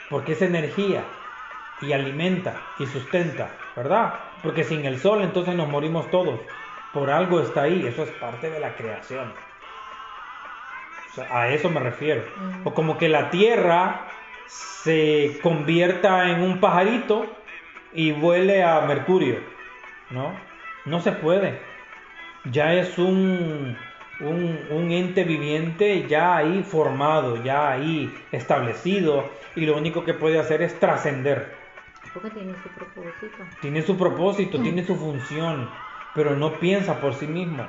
[SPEAKER 1] porque es energía y alimenta y sustenta, ¿verdad? Porque sin el sol entonces nos morimos todos. Por algo está ahí, eso es parte de la creación. a eso me refiero. O como que la tierra se convierta en un pajarito y vuele a Mercurio, ¿no? No se puede. Ya es un, un, ente viviente ya ahí formado, ya ahí establecido, y lo único que puede hacer es trascender.
[SPEAKER 2] Porque tiene su propósito.
[SPEAKER 1] Tiene su propósito, mm. tiene su función, pero no piensa por sí mismo.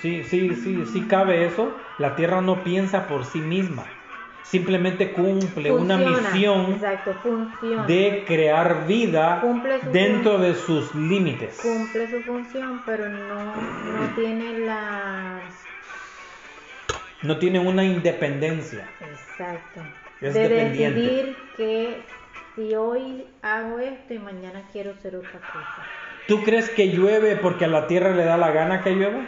[SPEAKER 1] Sí, sí, sí, sí cabe eso. La Tierra no piensa por sí misma simplemente cumple una misión de crear vida dentro de sus límites.
[SPEAKER 2] Cumple su función, pero no, no tiene la...
[SPEAKER 1] No tiene una independencia.
[SPEAKER 2] Exacto. de decidir que si hoy hago esto y mañana quiero hacer otra cosa.
[SPEAKER 1] ¿Tú crees que llueve porque a la tierra le da la gana que llueva?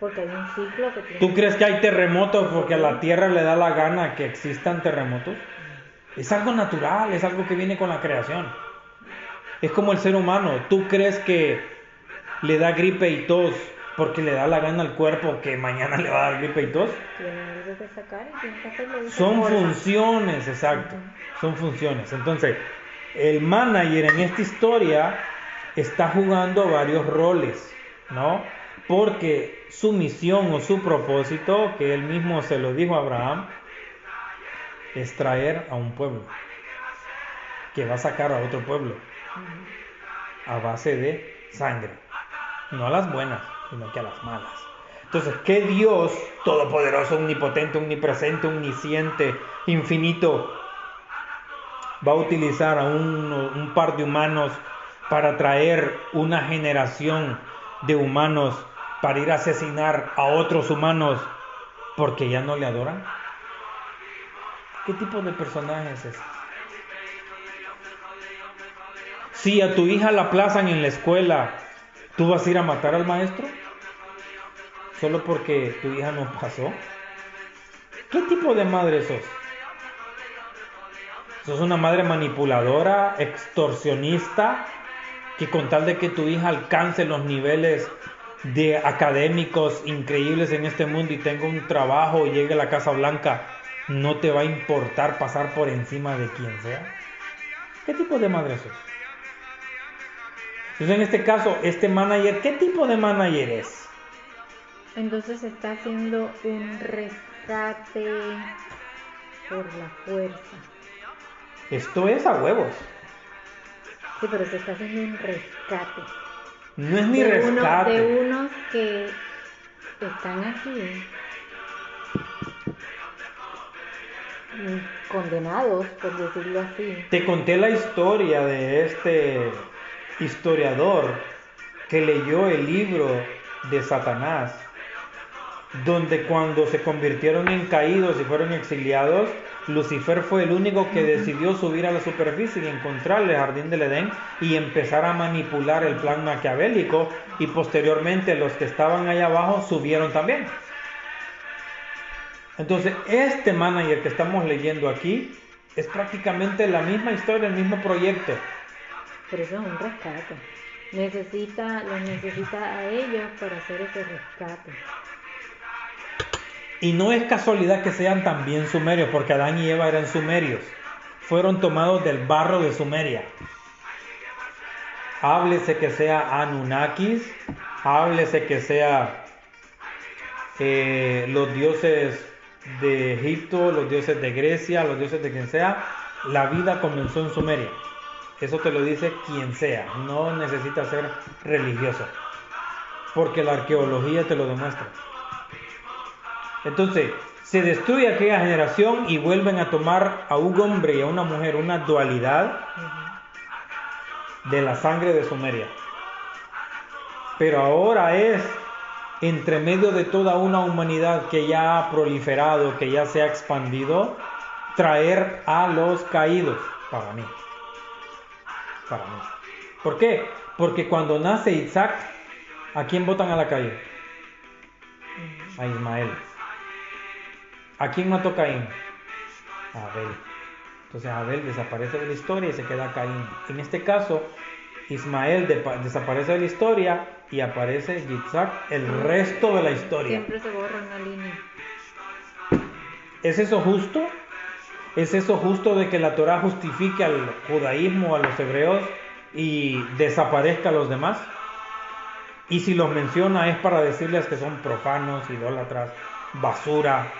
[SPEAKER 2] Porque hay un ciclo que
[SPEAKER 1] ¿Tú crees que hay terremotos porque a la Tierra le da la gana que existan terremotos? Es algo natural, es algo que viene con la creación. Es como el ser humano. ¿Tú crees que le da gripe y tos porque le da la gana al cuerpo que mañana le va a dar gripe y tos? Son funciones, exacto. Son funciones. Entonces, el manager en esta historia está jugando varios roles, ¿no? porque su misión o su propósito, que él mismo se lo dijo a Abraham, es traer a un pueblo, que va a sacar a otro pueblo, a base de sangre, no a las buenas, sino que a las malas. Entonces, ¿qué Dios todopoderoso, omnipotente, omnipresente, omnisciente, infinito, va a utilizar a un, un par de humanos para traer una generación de humanos para ir a asesinar a otros humanos porque ya no le adoran? ¿Qué tipo de personaje es este? Si a tu hija la plazan en la escuela, ¿tú vas a ir a matar al maestro? ¿Solo porque tu hija no pasó? ¿Qué tipo de madre sos? ¿Sos una madre manipuladora, extorsionista, que con tal de que tu hija alcance los niveles de académicos increíbles en este mundo y tenga un trabajo y llegue a la Casa Blanca, no te va a importar pasar por encima de quien sea. ¿Qué tipo de madre sos? Entonces en este caso, este manager, ¿qué tipo de manager es?
[SPEAKER 2] Entonces está haciendo un rescate por la fuerza.
[SPEAKER 1] Esto es a huevos.
[SPEAKER 2] Sí, pero se está haciendo un rescate.
[SPEAKER 1] No es ni rescate.
[SPEAKER 2] de unos que están aquí condenados, por decirlo así.
[SPEAKER 1] Te conté la historia de este historiador que leyó el libro de Satanás, donde cuando se convirtieron en caídos y fueron exiliados, Lucifer fue el único que decidió subir a la superficie y encontrar el jardín del Edén y empezar a manipular el plan maquiavélico y posteriormente los que estaban allá abajo subieron también. Entonces, este manager que estamos leyendo aquí es prácticamente la misma historia, el mismo proyecto.
[SPEAKER 2] Pero eso es un rescate. Necesita, lo necesita a ellos para hacer ese rescate.
[SPEAKER 1] Y no es casualidad que sean también sumerios, porque Adán y Eva eran sumerios. Fueron tomados del barro de Sumeria. Háblese que sea Anunnakis, háblese que sea eh, los dioses de Egipto, los dioses de Grecia, los dioses de quien sea, la vida comenzó en Sumeria. Eso te lo dice quien sea, no necesita ser religioso, porque la arqueología te lo demuestra. Entonces, se destruye aquella generación y vuelven a tomar a un hombre y a una mujer una dualidad de la sangre de Sumeria. Pero ahora es entre medio de toda una humanidad que ya ha proliferado, que ya se ha expandido, traer a los caídos, para mí. Para mí. ¿Por qué? Porque cuando nace Isaac, ¿a quién votan a la calle? A Ismael. ¿A quién mató Caín? A Abel. Entonces Abel desaparece de la historia y se queda Caín. En este caso, Ismael desaparece de la historia y aparece Yitzhak el resto de la historia.
[SPEAKER 2] Siempre se borra una línea.
[SPEAKER 1] ¿Es eso justo? ¿Es eso justo de que la Torah justifique al judaísmo, a los hebreos y desaparezca a los demás? Y si los menciona es para decirles que son profanos, idólatras, basura,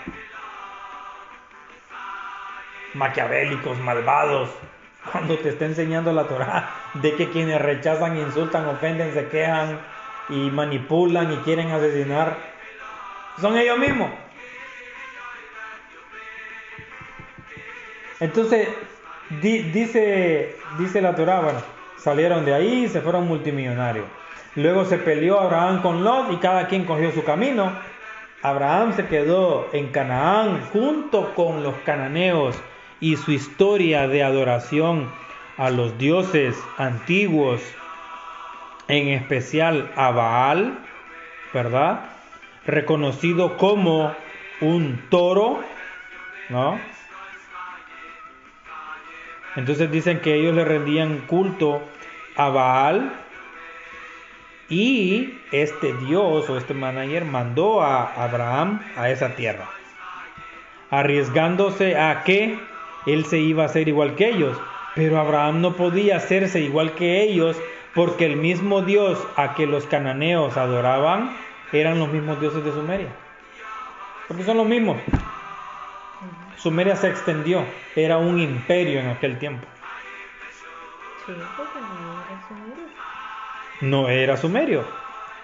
[SPEAKER 1] maquiavélicos, malvados, cuando te está enseñando la Torah de que quienes rechazan, insultan, ofenden, se quejan y manipulan y quieren asesinar, son ellos mismos. Entonces, dice, dice la Torah, bueno, salieron de ahí y se fueron multimillonarios. Luego se peleó Abraham con Lot y cada quien cogió su camino. Abraham se quedó en Canaán junto con los cananeos y su historia de adoración a los dioses antiguos, en especial a Baal, ¿verdad? Reconocido como un toro, ¿no? Entonces dicen que ellos le rendían culto a Baal y este Dios o este manager mandó a Abraham a esa tierra, arriesgándose a que él se iba a hacer igual que ellos. Pero Abraham no podía hacerse igual que ellos porque el mismo Dios a que los cananeos adoraban eran los mismos dioses de Sumeria. Porque son los mismos. Sumeria se extendió, era un imperio en aquel tiempo.
[SPEAKER 2] Sí, porque no era sumerio.
[SPEAKER 1] No era sumerio.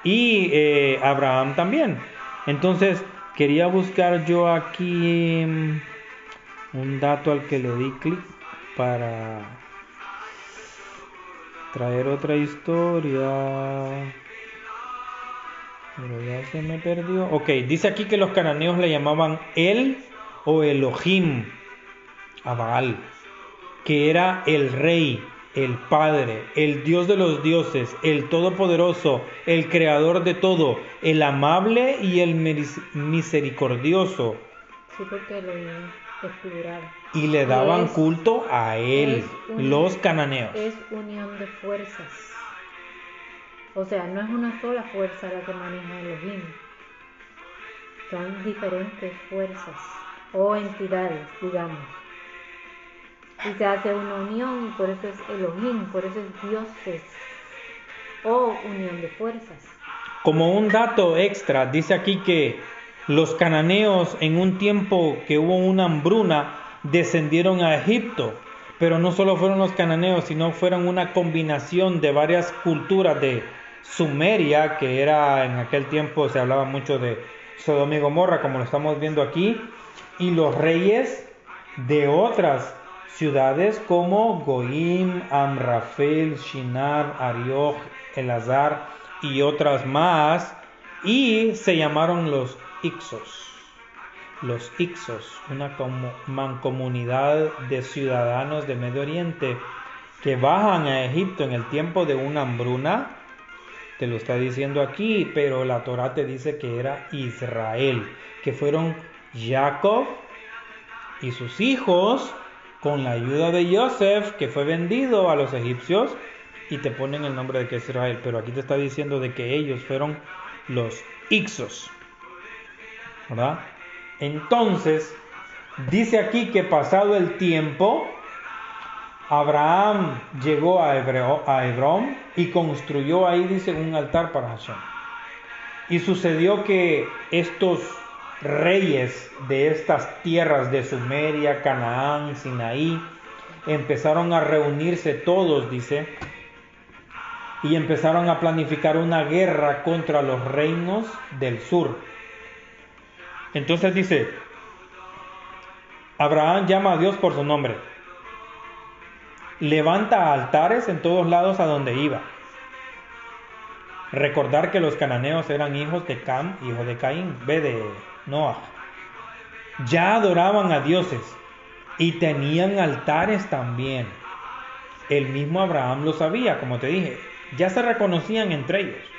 [SPEAKER 1] Y eh, Abraham también. Entonces, quería buscar yo aquí mm, un dato al que le di clic para traer otra historia. Pero ya se me perdió. Ok, dice aquí que los cananeos le llamaban El o Elohim a que era el rey, el padre, el dios de los dioses, el todopoderoso, el creador de todo, el amable y el misericordioso.
[SPEAKER 2] Sí, porque lo
[SPEAKER 1] y le daban culto a él, los cananeos.
[SPEAKER 2] Es unión de fuerzas. O sea, no es una sola fuerza la que maneja Elohim. Son diferentes fuerzas o entidades, digamos. Y se hace una unión y por eso es Elohim, por eso es dioses o unión de fuerzas.
[SPEAKER 1] Como un dato extra, dice aquí que los cananeos en un tiempo que hubo una hambruna descendieron a Egipto, pero no solo fueron los cananeos, sino fueron una combinación de varias culturas de Sumeria, que era en aquel tiempo se hablaba mucho de Sodoma y Gomorra, como lo estamos viendo aquí, y los reyes de otras ciudades como Goim, Amrafel, Shinar, Arioch, Elazar y otras más, y se llamaron los Ixos. Los Ixos, una mancomunidad de ciudadanos de Medio Oriente que bajan a Egipto en el tiempo de una hambruna, te lo está diciendo aquí, pero la Torah te dice que era Israel, que fueron Jacob y sus hijos con la ayuda de Joseph, que fue vendido a los egipcios, y te ponen el nombre de que es Israel, pero aquí te está diciendo de que ellos fueron los Ixos. Entonces, dice aquí que pasado el tiempo, Abraham llegó a, Hebrón y construyó ahí, dice, un altar para Hashem. Y sucedió que estos reyes de estas tierras de Sumeria, Canaán, Sinaí, empezaron a reunirse todos, dice, y empezaron a planificar una guerra contra los reinos del sur entonces dice, Abraham llama a Dios por su nombre. Levanta altares en todos lados a donde iba. Recordar que los cananeos eran hijos de Cam, hijo de Caín, ve de Noah. Ya adoraban a dioses y tenían altares también. El mismo Abraham lo sabía, como te dije, ya se reconocían entre ellos.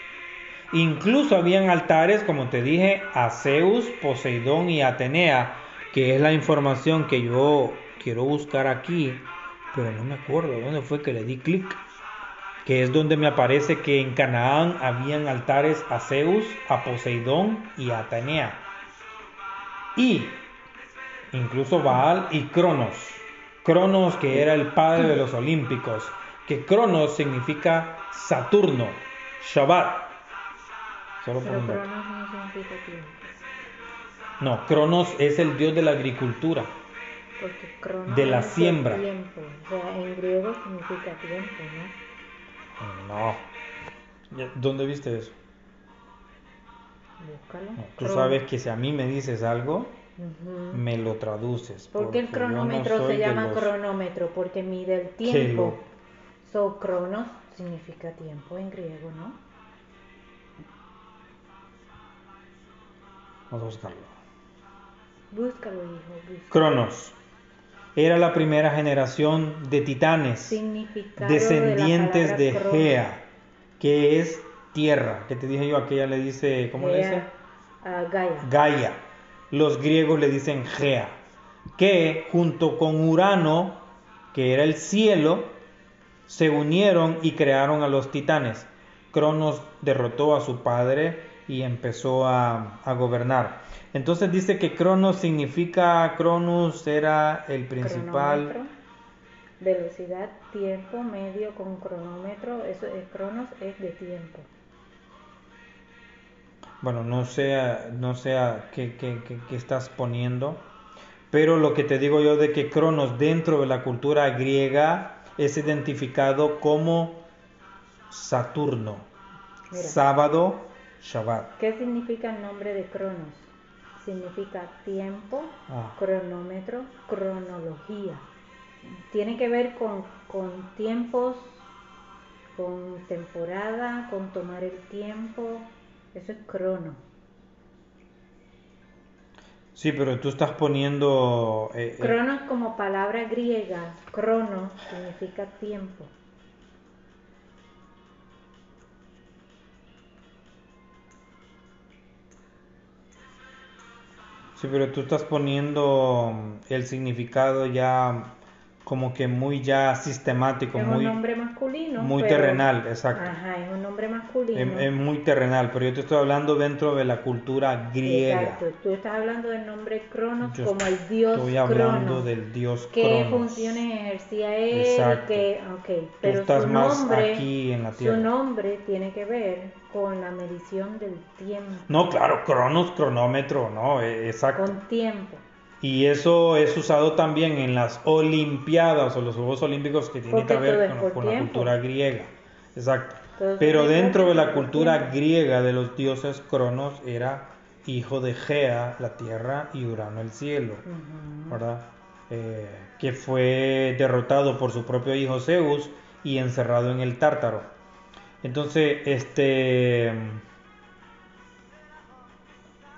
[SPEAKER 1] Incluso habían altares, como te dije, a Zeus, Poseidón y Atenea, que es la información que yo quiero buscar aquí, pero no me acuerdo dónde fue que le di clic, que es donde me aparece que en Canaán habían altares a Zeus, a Poseidón y a Atenea. Y incluso Baal y Cronos. Cronos que era el padre de los olímpicos, que Cronos significa Saturno, Shabbat.
[SPEAKER 2] Solo por un Cronos no significa tiempo.
[SPEAKER 1] No, Cronos es el dios de la agricultura.
[SPEAKER 2] Porque Cronos
[SPEAKER 1] de la
[SPEAKER 2] es
[SPEAKER 1] siembra.
[SPEAKER 2] Tiempo. O sea, en griego significa tiempo, ¿no?
[SPEAKER 1] No. ¿Dónde viste eso?
[SPEAKER 2] Búscalo.
[SPEAKER 1] No, tú
[SPEAKER 2] Cronos.
[SPEAKER 1] sabes que si a mí me dices algo, me lo traduces.
[SPEAKER 2] ¿Por qué el
[SPEAKER 1] no
[SPEAKER 2] cronómetro se llama
[SPEAKER 1] los-
[SPEAKER 2] cronómetro? Porque mide el tiempo. So, cronos significa tiempo en griego, ¿no?
[SPEAKER 1] Vamos a buscarlo.
[SPEAKER 2] Búscalo, hijo, búscalo.
[SPEAKER 1] Cronos. Era la primera generación de titanes, descendientes
[SPEAKER 2] de,
[SPEAKER 1] Gea, que es tierra. Que te dije yo, aquella le dice, ¿cómo le dice?
[SPEAKER 2] ah, Gaia.
[SPEAKER 1] Gaia. Los griegos le dicen Gea, que junto con Urano, que era el cielo, se unieron y crearon a los titanes. Cronos derrotó a su padre y empezó a, a gobernar. Entonces dice que Cronos significa, Cronos era el principal...
[SPEAKER 2] Cronómetro, velocidad, tiempo, medio con cronómetro. Eso es cronos, es de tiempo.
[SPEAKER 1] Bueno, no sé, no sé a qué, qué- qué- qué estás poniendo, pero lo que te digo yo de que Cronos dentro de la cultura griega es identificado como Saturno,
[SPEAKER 2] Mira.
[SPEAKER 1] sábado, Shabbat.
[SPEAKER 2] ¿Qué significa el nombre de cronos? Significa tiempo,
[SPEAKER 1] Ah.
[SPEAKER 2] cronómetro, cronología. Tiene que ver con, con tiempos, con temporada, con tomar el tiempo. Eso es crono.
[SPEAKER 1] Sí, pero tú estás poniendo... eh, eh,
[SPEAKER 2] Cronos como palabra griega, crono significa tiempo.
[SPEAKER 1] Sí, pero tú estás poniendo mm, el significado ya como que muy ya sistemático,
[SPEAKER 2] es
[SPEAKER 1] muy,
[SPEAKER 2] un nombre masculino.
[SPEAKER 1] muy
[SPEAKER 2] pero-
[SPEAKER 1] terrenal, exacto.
[SPEAKER 2] Ajá, es un nombre masculino.
[SPEAKER 1] es, es muy terrenal, pero yo te estoy hablando dentro de la cultura griega.
[SPEAKER 2] Exacto, tú estás hablando del nombre Cronos
[SPEAKER 1] Yo
[SPEAKER 2] como el dios
[SPEAKER 1] Estoy hablando
[SPEAKER 2] Cronos.
[SPEAKER 1] del dios
[SPEAKER 2] ¿Qué
[SPEAKER 1] Cronos.
[SPEAKER 2] funciones ejercía él?
[SPEAKER 1] Exacto.
[SPEAKER 2] Que, ok, pero
[SPEAKER 1] estás
[SPEAKER 2] su
[SPEAKER 1] más
[SPEAKER 2] nombre,
[SPEAKER 1] aquí en la tierra.
[SPEAKER 2] su nombre tiene que ver con la medición del tiempo,
[SPEAKER 1] No, claro, cronos, cronómetro, no, eh, exacto.
[SPEAKER 2] con tiempo.
[SPEAKER 1] Y eso es usado también en las Olimpiadas o los Juegos Olímpicos que tiene
[SPEAKER 2] Porque
[SPEAKER 1] que ver con, la cultura griega. Exacto. Pero dentro de la cultura griega de los dioses, Cronos era hijo de Gea, la tierra, y Urano, el cielo. ¿verdad? Eh, que fue derrotado por su propio hijo Zeus y encerrado en el Tártaro. Entonces, este.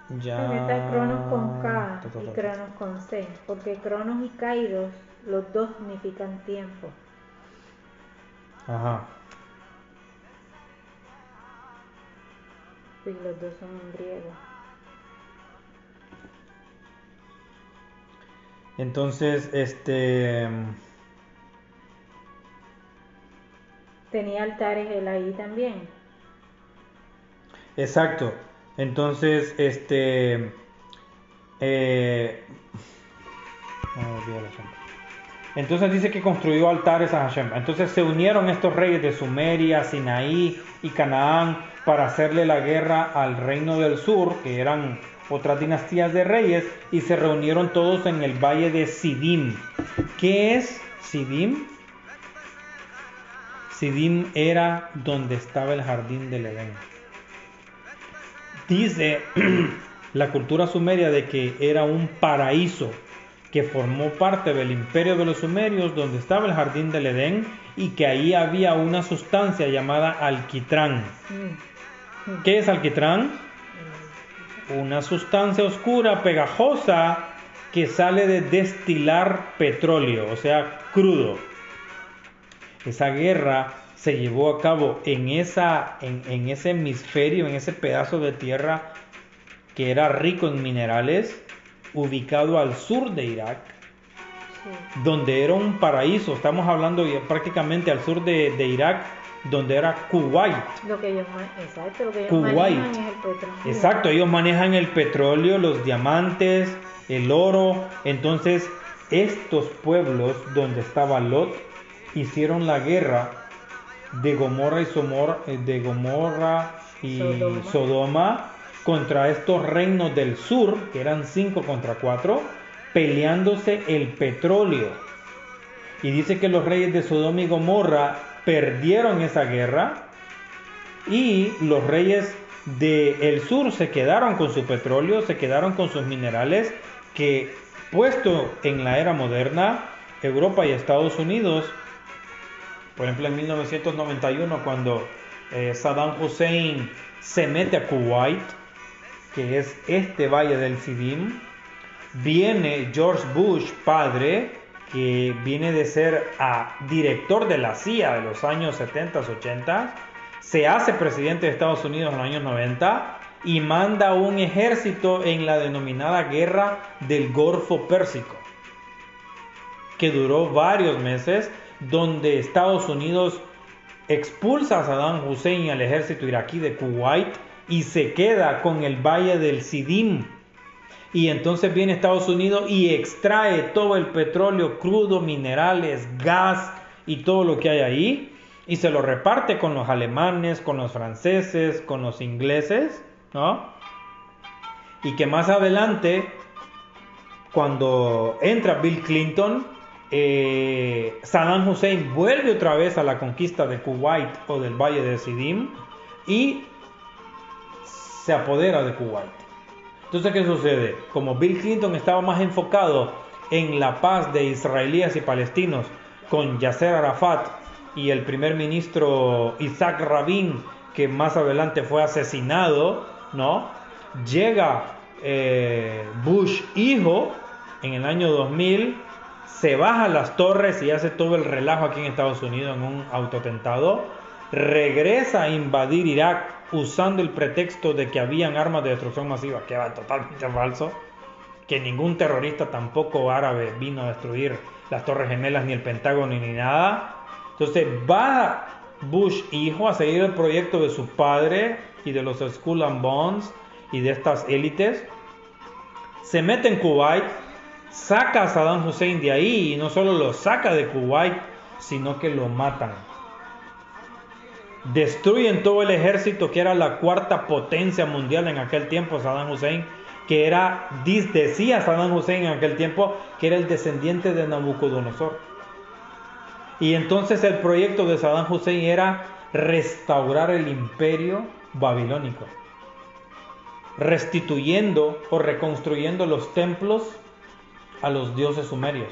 [SPEAKER 1] Ya.
[SPEAKER 2] Está Cronos con K y. Cronos con C, porque Cronos y Kairos, los dos significan tiempo.
[SPEAKER 1] Ajá.
[SPEAKER 2] Y los dos son en griego.
[SPEAKER 1] Entonces, este.
[SPEAKER 2] Tenía altares él ahí también.
[SPEAKER 1] Exacto. Entonces, este. eh, ah. Entonces dice que construyó altares a Hashem. Entonces se unieron estos reyes de Sumeria, Sinaí y Canaán para hacerle la guerra al reino del sur, que eran otras dinastías de reyes, y se reunieron todos en el valle de Sidim. ¿Qué es Sidim? Sidim era donde estaba el jardín del Edén. Dice la cultura sumeria de que era un paraíso que formó parte del imperio de los sumerios donde estaba el jardín del Edén y que ahí había una sustancia llamada alquitrán.
[SPEAKER 2] Mm.
[SPEAKER 1] ¿Qué es alquitrán? Una sustancia oscura, pegajosa, que sale de destilar petróleo, o sea, crudo. Esa guerra se llevó a cabo en, esa, en, ese hemisferio, en ese pedazo de tierra que era rico en minerales, ubicado al sur de Irak, donde era un paraíso. Estamos hablando prácticamente al sur de, Irak, donde era Kuwait.
[SPEAKER 2] Lo que ellos, exacto, lo que ellos manejan es el petróleo.
[SPEAKER 1] Exacto, ellos manejan el petróleo, los diamantes, el oro. Entonces, estos pueblos donde estaba Lot hicieron la guerra de Gomorra y, Somor, eh, de Gomorra y Sodoma. contra estos reinos del sur, que eran cinco contra cuatro, peleándose el petróleo. Y dice que los reyes de Sodoma y Gomorra perdieron esa guerra y los reyes del sur se quedaron con su petróleo, se quedaron con sus minerales que puesto en la era moderna, Europa y Estados Unidos por ejemplo, en 1991, cuando eh, Saddam Hussein se mete a Kuwait, que es este valle del Sidim, viene George Bush, padre, que viene de ser a director de la CIA de los años 70, 80, se hace presidente de Estados Unidos en los años 90 y manda un ejército en la denominada guerra del Golfo Pérsico, que duró varios meses donde Estados Unidos expulsa a Saddam Hussein al ejército iraquí de Kuwait y se queda con el valle del Sidim. Y entonces viene Estados Unidos y extrae todo el petróleo crudo, minerales, gas y todo lo que hay ahí y se lo reparte con los alemanes, con los franceses, con los ingleses, ¿no? Y que más adelante, cuando entra Bill Clinton, eh, Saddam Hussein vuelve otra vez a la conquista de Kuwait o del Valle de Sidim y se apodera de Kuwait. Entonces, ¿qué sucede? Como Bill Clinton estaba más enfocado en la paz de israelíes y palestinos con Yasser Arafat y el primer ministro Isaac Rabin, que más adelante fue asesinado, ¿no? Llega eh, Bush hijo en el año 2000 se baja a las torres y hace todo el relajo aquí en Estados Unidos en un autotentado, regresa a invadir Irak usando el pretexto de que habían armas de destrucción masiva, que era totalmente falso, que ningún terrorista tampoco árabe vino a destruir las Torres Gemelas ni el Pentágono ni nada. Entonces va Bush hijo a seguir el proyecto de su padre y de los School and Bonds y de estas élites. Se mete en Kuwait, saca a Saddam Hussein de ahí y no solo lo saca de Kuwait, sino que lo matan. Destruyen todo el ejército que era la cuarta potencia mundial en aquel tiempo, Saddam Hussein, que era, decía Saddam Hussein en aquel tiempo, que era el descendiente de Nabucodonosor. Y entonces el proyecto de Saddam Hussein era restaurar el imperio babilónico, restituyendo o reconstruyendo los templos a los dioses sumerios,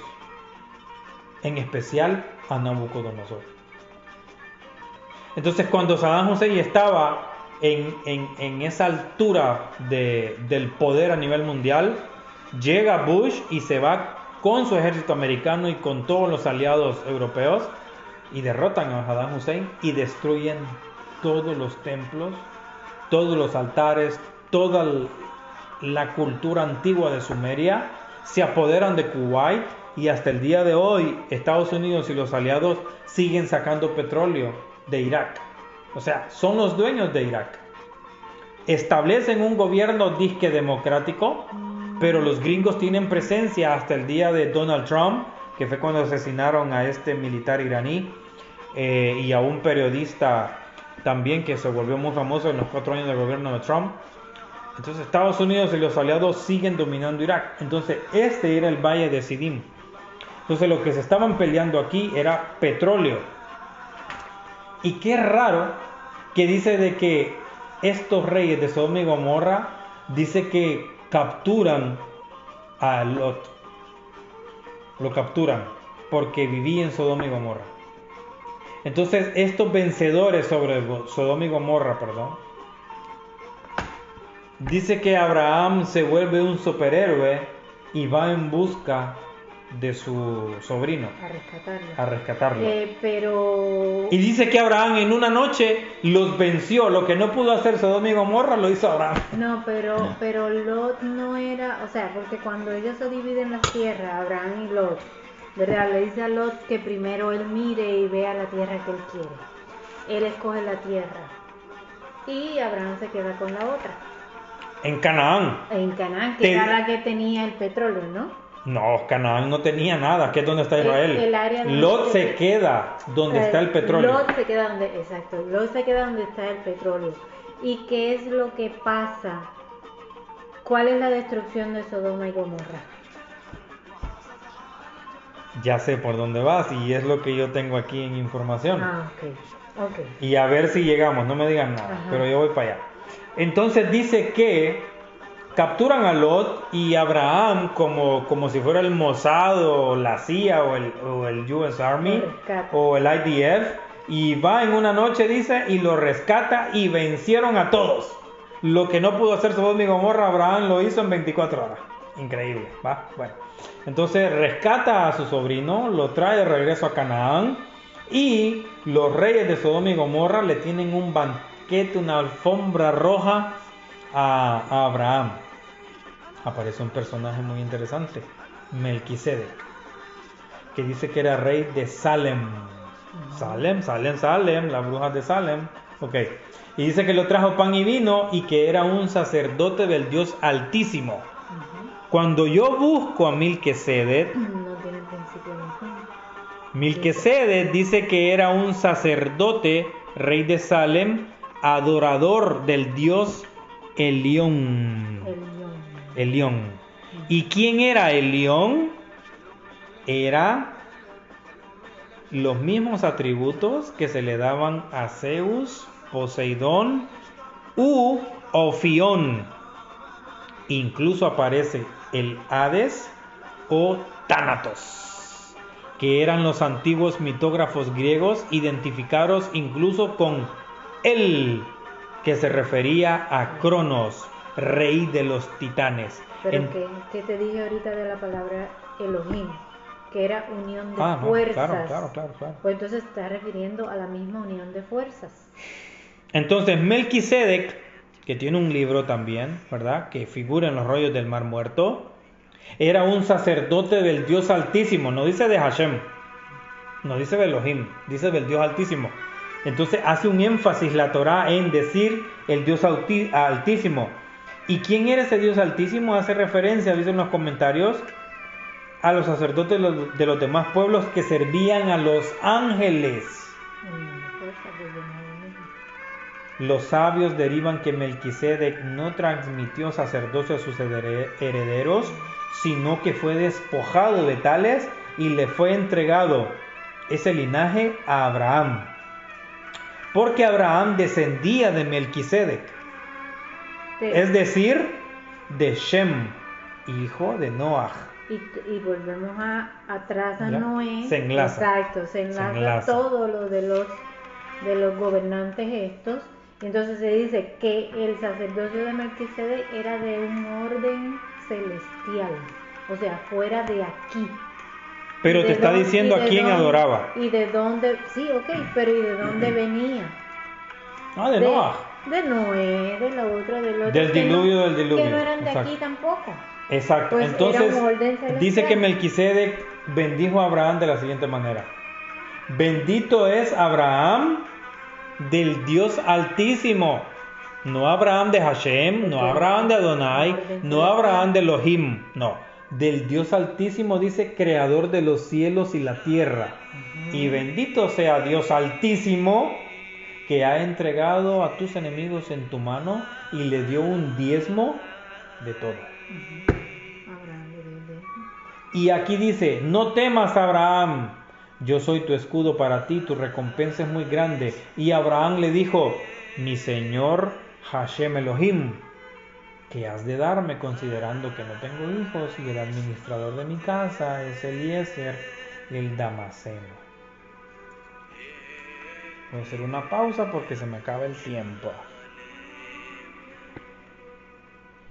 [SPEAKER 1] en especial a Nabucodonosor. Entonces cuando Saddam Hussein estaba en, esa altura del poder a nivel mundial, llega Bush y se va con su ejército americano y con todos los aliados europeos y derrotan a Saddam Hussein y destruyen todos los templos, todos los altares, toda la cultura antigua de Sumeria se apoderan de Kuwait y hasta el día de hoy Estados Unidos y los aliados siguen sacando petróleo de Irak. O sea, son los dueños de Irak. Establecen un gobierno disque democrático, pero los gringos tienen presencia hasta el día de Donald Trump, que fue cuando asesinaron a este militar iraní eh, y a un periodista también que se volvió muy famoso en los cuatro años del gobierno de Trump. Entonces Estados Unidos y los aliados siguen dominando Irak. Entonces este era el valle de Sidim. Entonces lo que se estaban peleando aquí era petróleo. Y qué raro que dice de que estos reyes de Sodoma y Gomorra dice que capturan a Lot. Lo capturan porque vivía en Sodoma y Gomorra. Entonces estos vencedores sobre Sodoma y Gomorra, perdón, dice que Abraham se vuelve un superhéroe y va en busca de su sobrino
[SPEAKER 2] A rescatarlo.
[SPEAKER 1] a rescatarlo.
[SPEAKER 2] Eh, pero.
[SPEAKER 1] Y dice que Abraham en una noche los venció. Lo que no pudo hacer Sodoma y Gomorra lo hizo Abraham.
[SPEAKER 2] No, pero, pero Lot no era, o sea, porque cuando ellos se dividen las tierras, Abraham y Lot, ¿verdad? Le dice a Lot que primero él mire y vea la tierra que él quiere. Él escoge la tierra y Abraham se queda con la otra.
[SPEAKER 1] En Canaán.
[SPEAKER 2] En Canaán, que
[SPEAKER 1] Te-
[SPEAKER 2] era la que tenía el petróleo, ¿no?
[SPEAKER 1] No, Canaán no tenía nada, que es donde está
[SPEAKER 2] El-
[SPEAKER 1] Israel.
[SPEAKER 2] el área donde
[SPEAKER 1] Lot
[SPEAKER 2] se-
[SPEAKER 1] queda donde está el petróleo.
[SPEAKER 2] Lot se queda donde, exacto, Lot se queda donde está el petróleo. ¿Y qué es lo que pasa? ¿Cuál es la destrucción de Sodoma y Gomorra?
[SPEAKER 1] Ya sé por dónde vas y es lo que yo tengo aquí en información.
[SPEAKER 2] Ah, ok, ok.
[SPEAKER 1] Y a ver si llegamos, no me digan nada,
[SPEAKER 2] Ajá.
[SPEAKER 1] pero yo voy para allá. Entonces dice que capturan a Lot y Abraham como, como si fuera el Mossad o la CIA o el, o el US Army o el IDF y va en una noche, dice, y lo rescata y vencieron a todos. Lo que no pudo hacer Sodoma y Gomorra, Abraham lo hizo en 24 horas. Increíble, ¿va? Bueno. Entonces rescata a su sobrino, lo trae de regreso a Canaán y los reyes de Sodoma y Gomorra le tienen un una alfombra roja a, a Abraham. Aparece un personaje muy interesante, Melquisedec, que dice que era rey de Salem. Salem, Salem, Salem, las brujas de Salem. Ok. Y dice que lo trajo pan y vino y que era un sacerdote del Dios Altísimo. Cuando yo busco a Melquisedec,
[SPEAKER 2] No tiene principio
[SPEAKER 1] dice que era un sacerdote, rey de Salem, adorador del Dios Elión.
[SPEAKER 2] El león.
[SPEAKER 1] Elión. ¿Y quién era Elión? Era los mismos atributos que se le daban a Zeus, Poseidón u Ofión. Incluso aparece el Hades o Tánatos, que eran los antiguos mitógrafos griegos identificados incluso con él, que se refería a Cronos, rey de los titanes.
[SPEAKER 2] Pero
[SPEAKER 1] En-
[SPEAKER 2] que, que te dije ahorita de la palabra Elohim, que era unión de
[SPEAKER 1] Ah,
[SPEAKER 2] fuerzas.
[SPEAKER 1] claro, claro, claro, claro.
[SPEAKER 2] Pues entonces está refiriendo a la misma unión de fuerzas.
[SPEAKER 1] Entonces Melquisedec, que tiene un libro también, ¿verdad? Que figura en los rollos del Mar Muerto, era un sacerdote del Dios Altísimo, no dice de Hashem, no dice de Elohim, dice del Dios Altísimo. Entonces hace un énfasis la Torá en decir el Dios Altísimo. ¿Y quién era ese Dios Altísimo? Hace referencia, dicen los comentarios, a los sacerdotes de los, de los demás pueblos que servían a los ángeles. Los sabios derivan que Melquisedec no transmitió sacerdocio a sus herederos, sino que fue despojado de tales y le fue entregado ese linaje a Abraham. Porque Abraham descendía de Melquisedec, es decir, de Shem, hijo de Noah.
[SPEAKER 2] Y, y volvemos a, atrás a
[SPEAKER 1] Ya,
[SPEAKER 2] Noé.
[SPEAKER 1] se enlaza.
[SPEAKER 2] Exacto, se enlaza,
[SPEAKER 1] enlaza.
[SPEAKER 2] todo lo de los, de los gobernantes estos. Y entonces se dice que el sacerdocio de Melquisedec era de un orden celestial, o sea, fuera de aquí.
[SPEAKER 1] Pero
[SPEAKER 2] ¿Y
[SPEAKER 1] te
[SPEAKER 2] de
[SPEAKER 1] está
[SPEAKER 2] dónde-
[SPEAKER 1] diciendo a
[SPEAKER 2] de
[SPEAKER 1] quién
[SPEAKER 2] dónde-
[SPEAKER 1] adoraba.
[SPEAKER 2] Y de dónde, sí, ok, pero ¿y de dónde venía?
[SPEAKER 1] Ah, de Noah.
[SPEAKER 2] De Noé, del otro, del otro.
[SPEAKER 1] Del
[SPEAKER 2] no-
[SPEAKER 1] diluvio, del diluvio,
[SPEAKER 2] Que no eran de
[SPEAKER 1] exacto.
[SPEAKER 2] aquí tampoco.
[SPEAKER 1] Exacto.
[SPEAKER 2] Pues
[SPEAKER 1] Entonces, dice que Melquisedec bendijo a Abraham de la siguiente manera: Bendito es Abraham del Dios Altísimo. No Abraham de Hashem, no. Abraham de Adonai, no. Abraham de Elohim, no. Del Dios Altísimo dice creador de los cielos y la tierra. Y bendito sea Dios Altísimo que ha entregado a tus enemigos en tu mano y le dio un diezmo de todo. Y aquí dice, no temas Abraham, yo soy tu escudo para ti, tu recompensa es muy grande. Y Abraham le dijo, mi señor Hashem Elohim, ¿qué has de darme considerando que no tengo hijos y el administrador de mi casa es Eliezer, el Damaseno? Voy a hacer una pausa porque se me acaba el tiempo.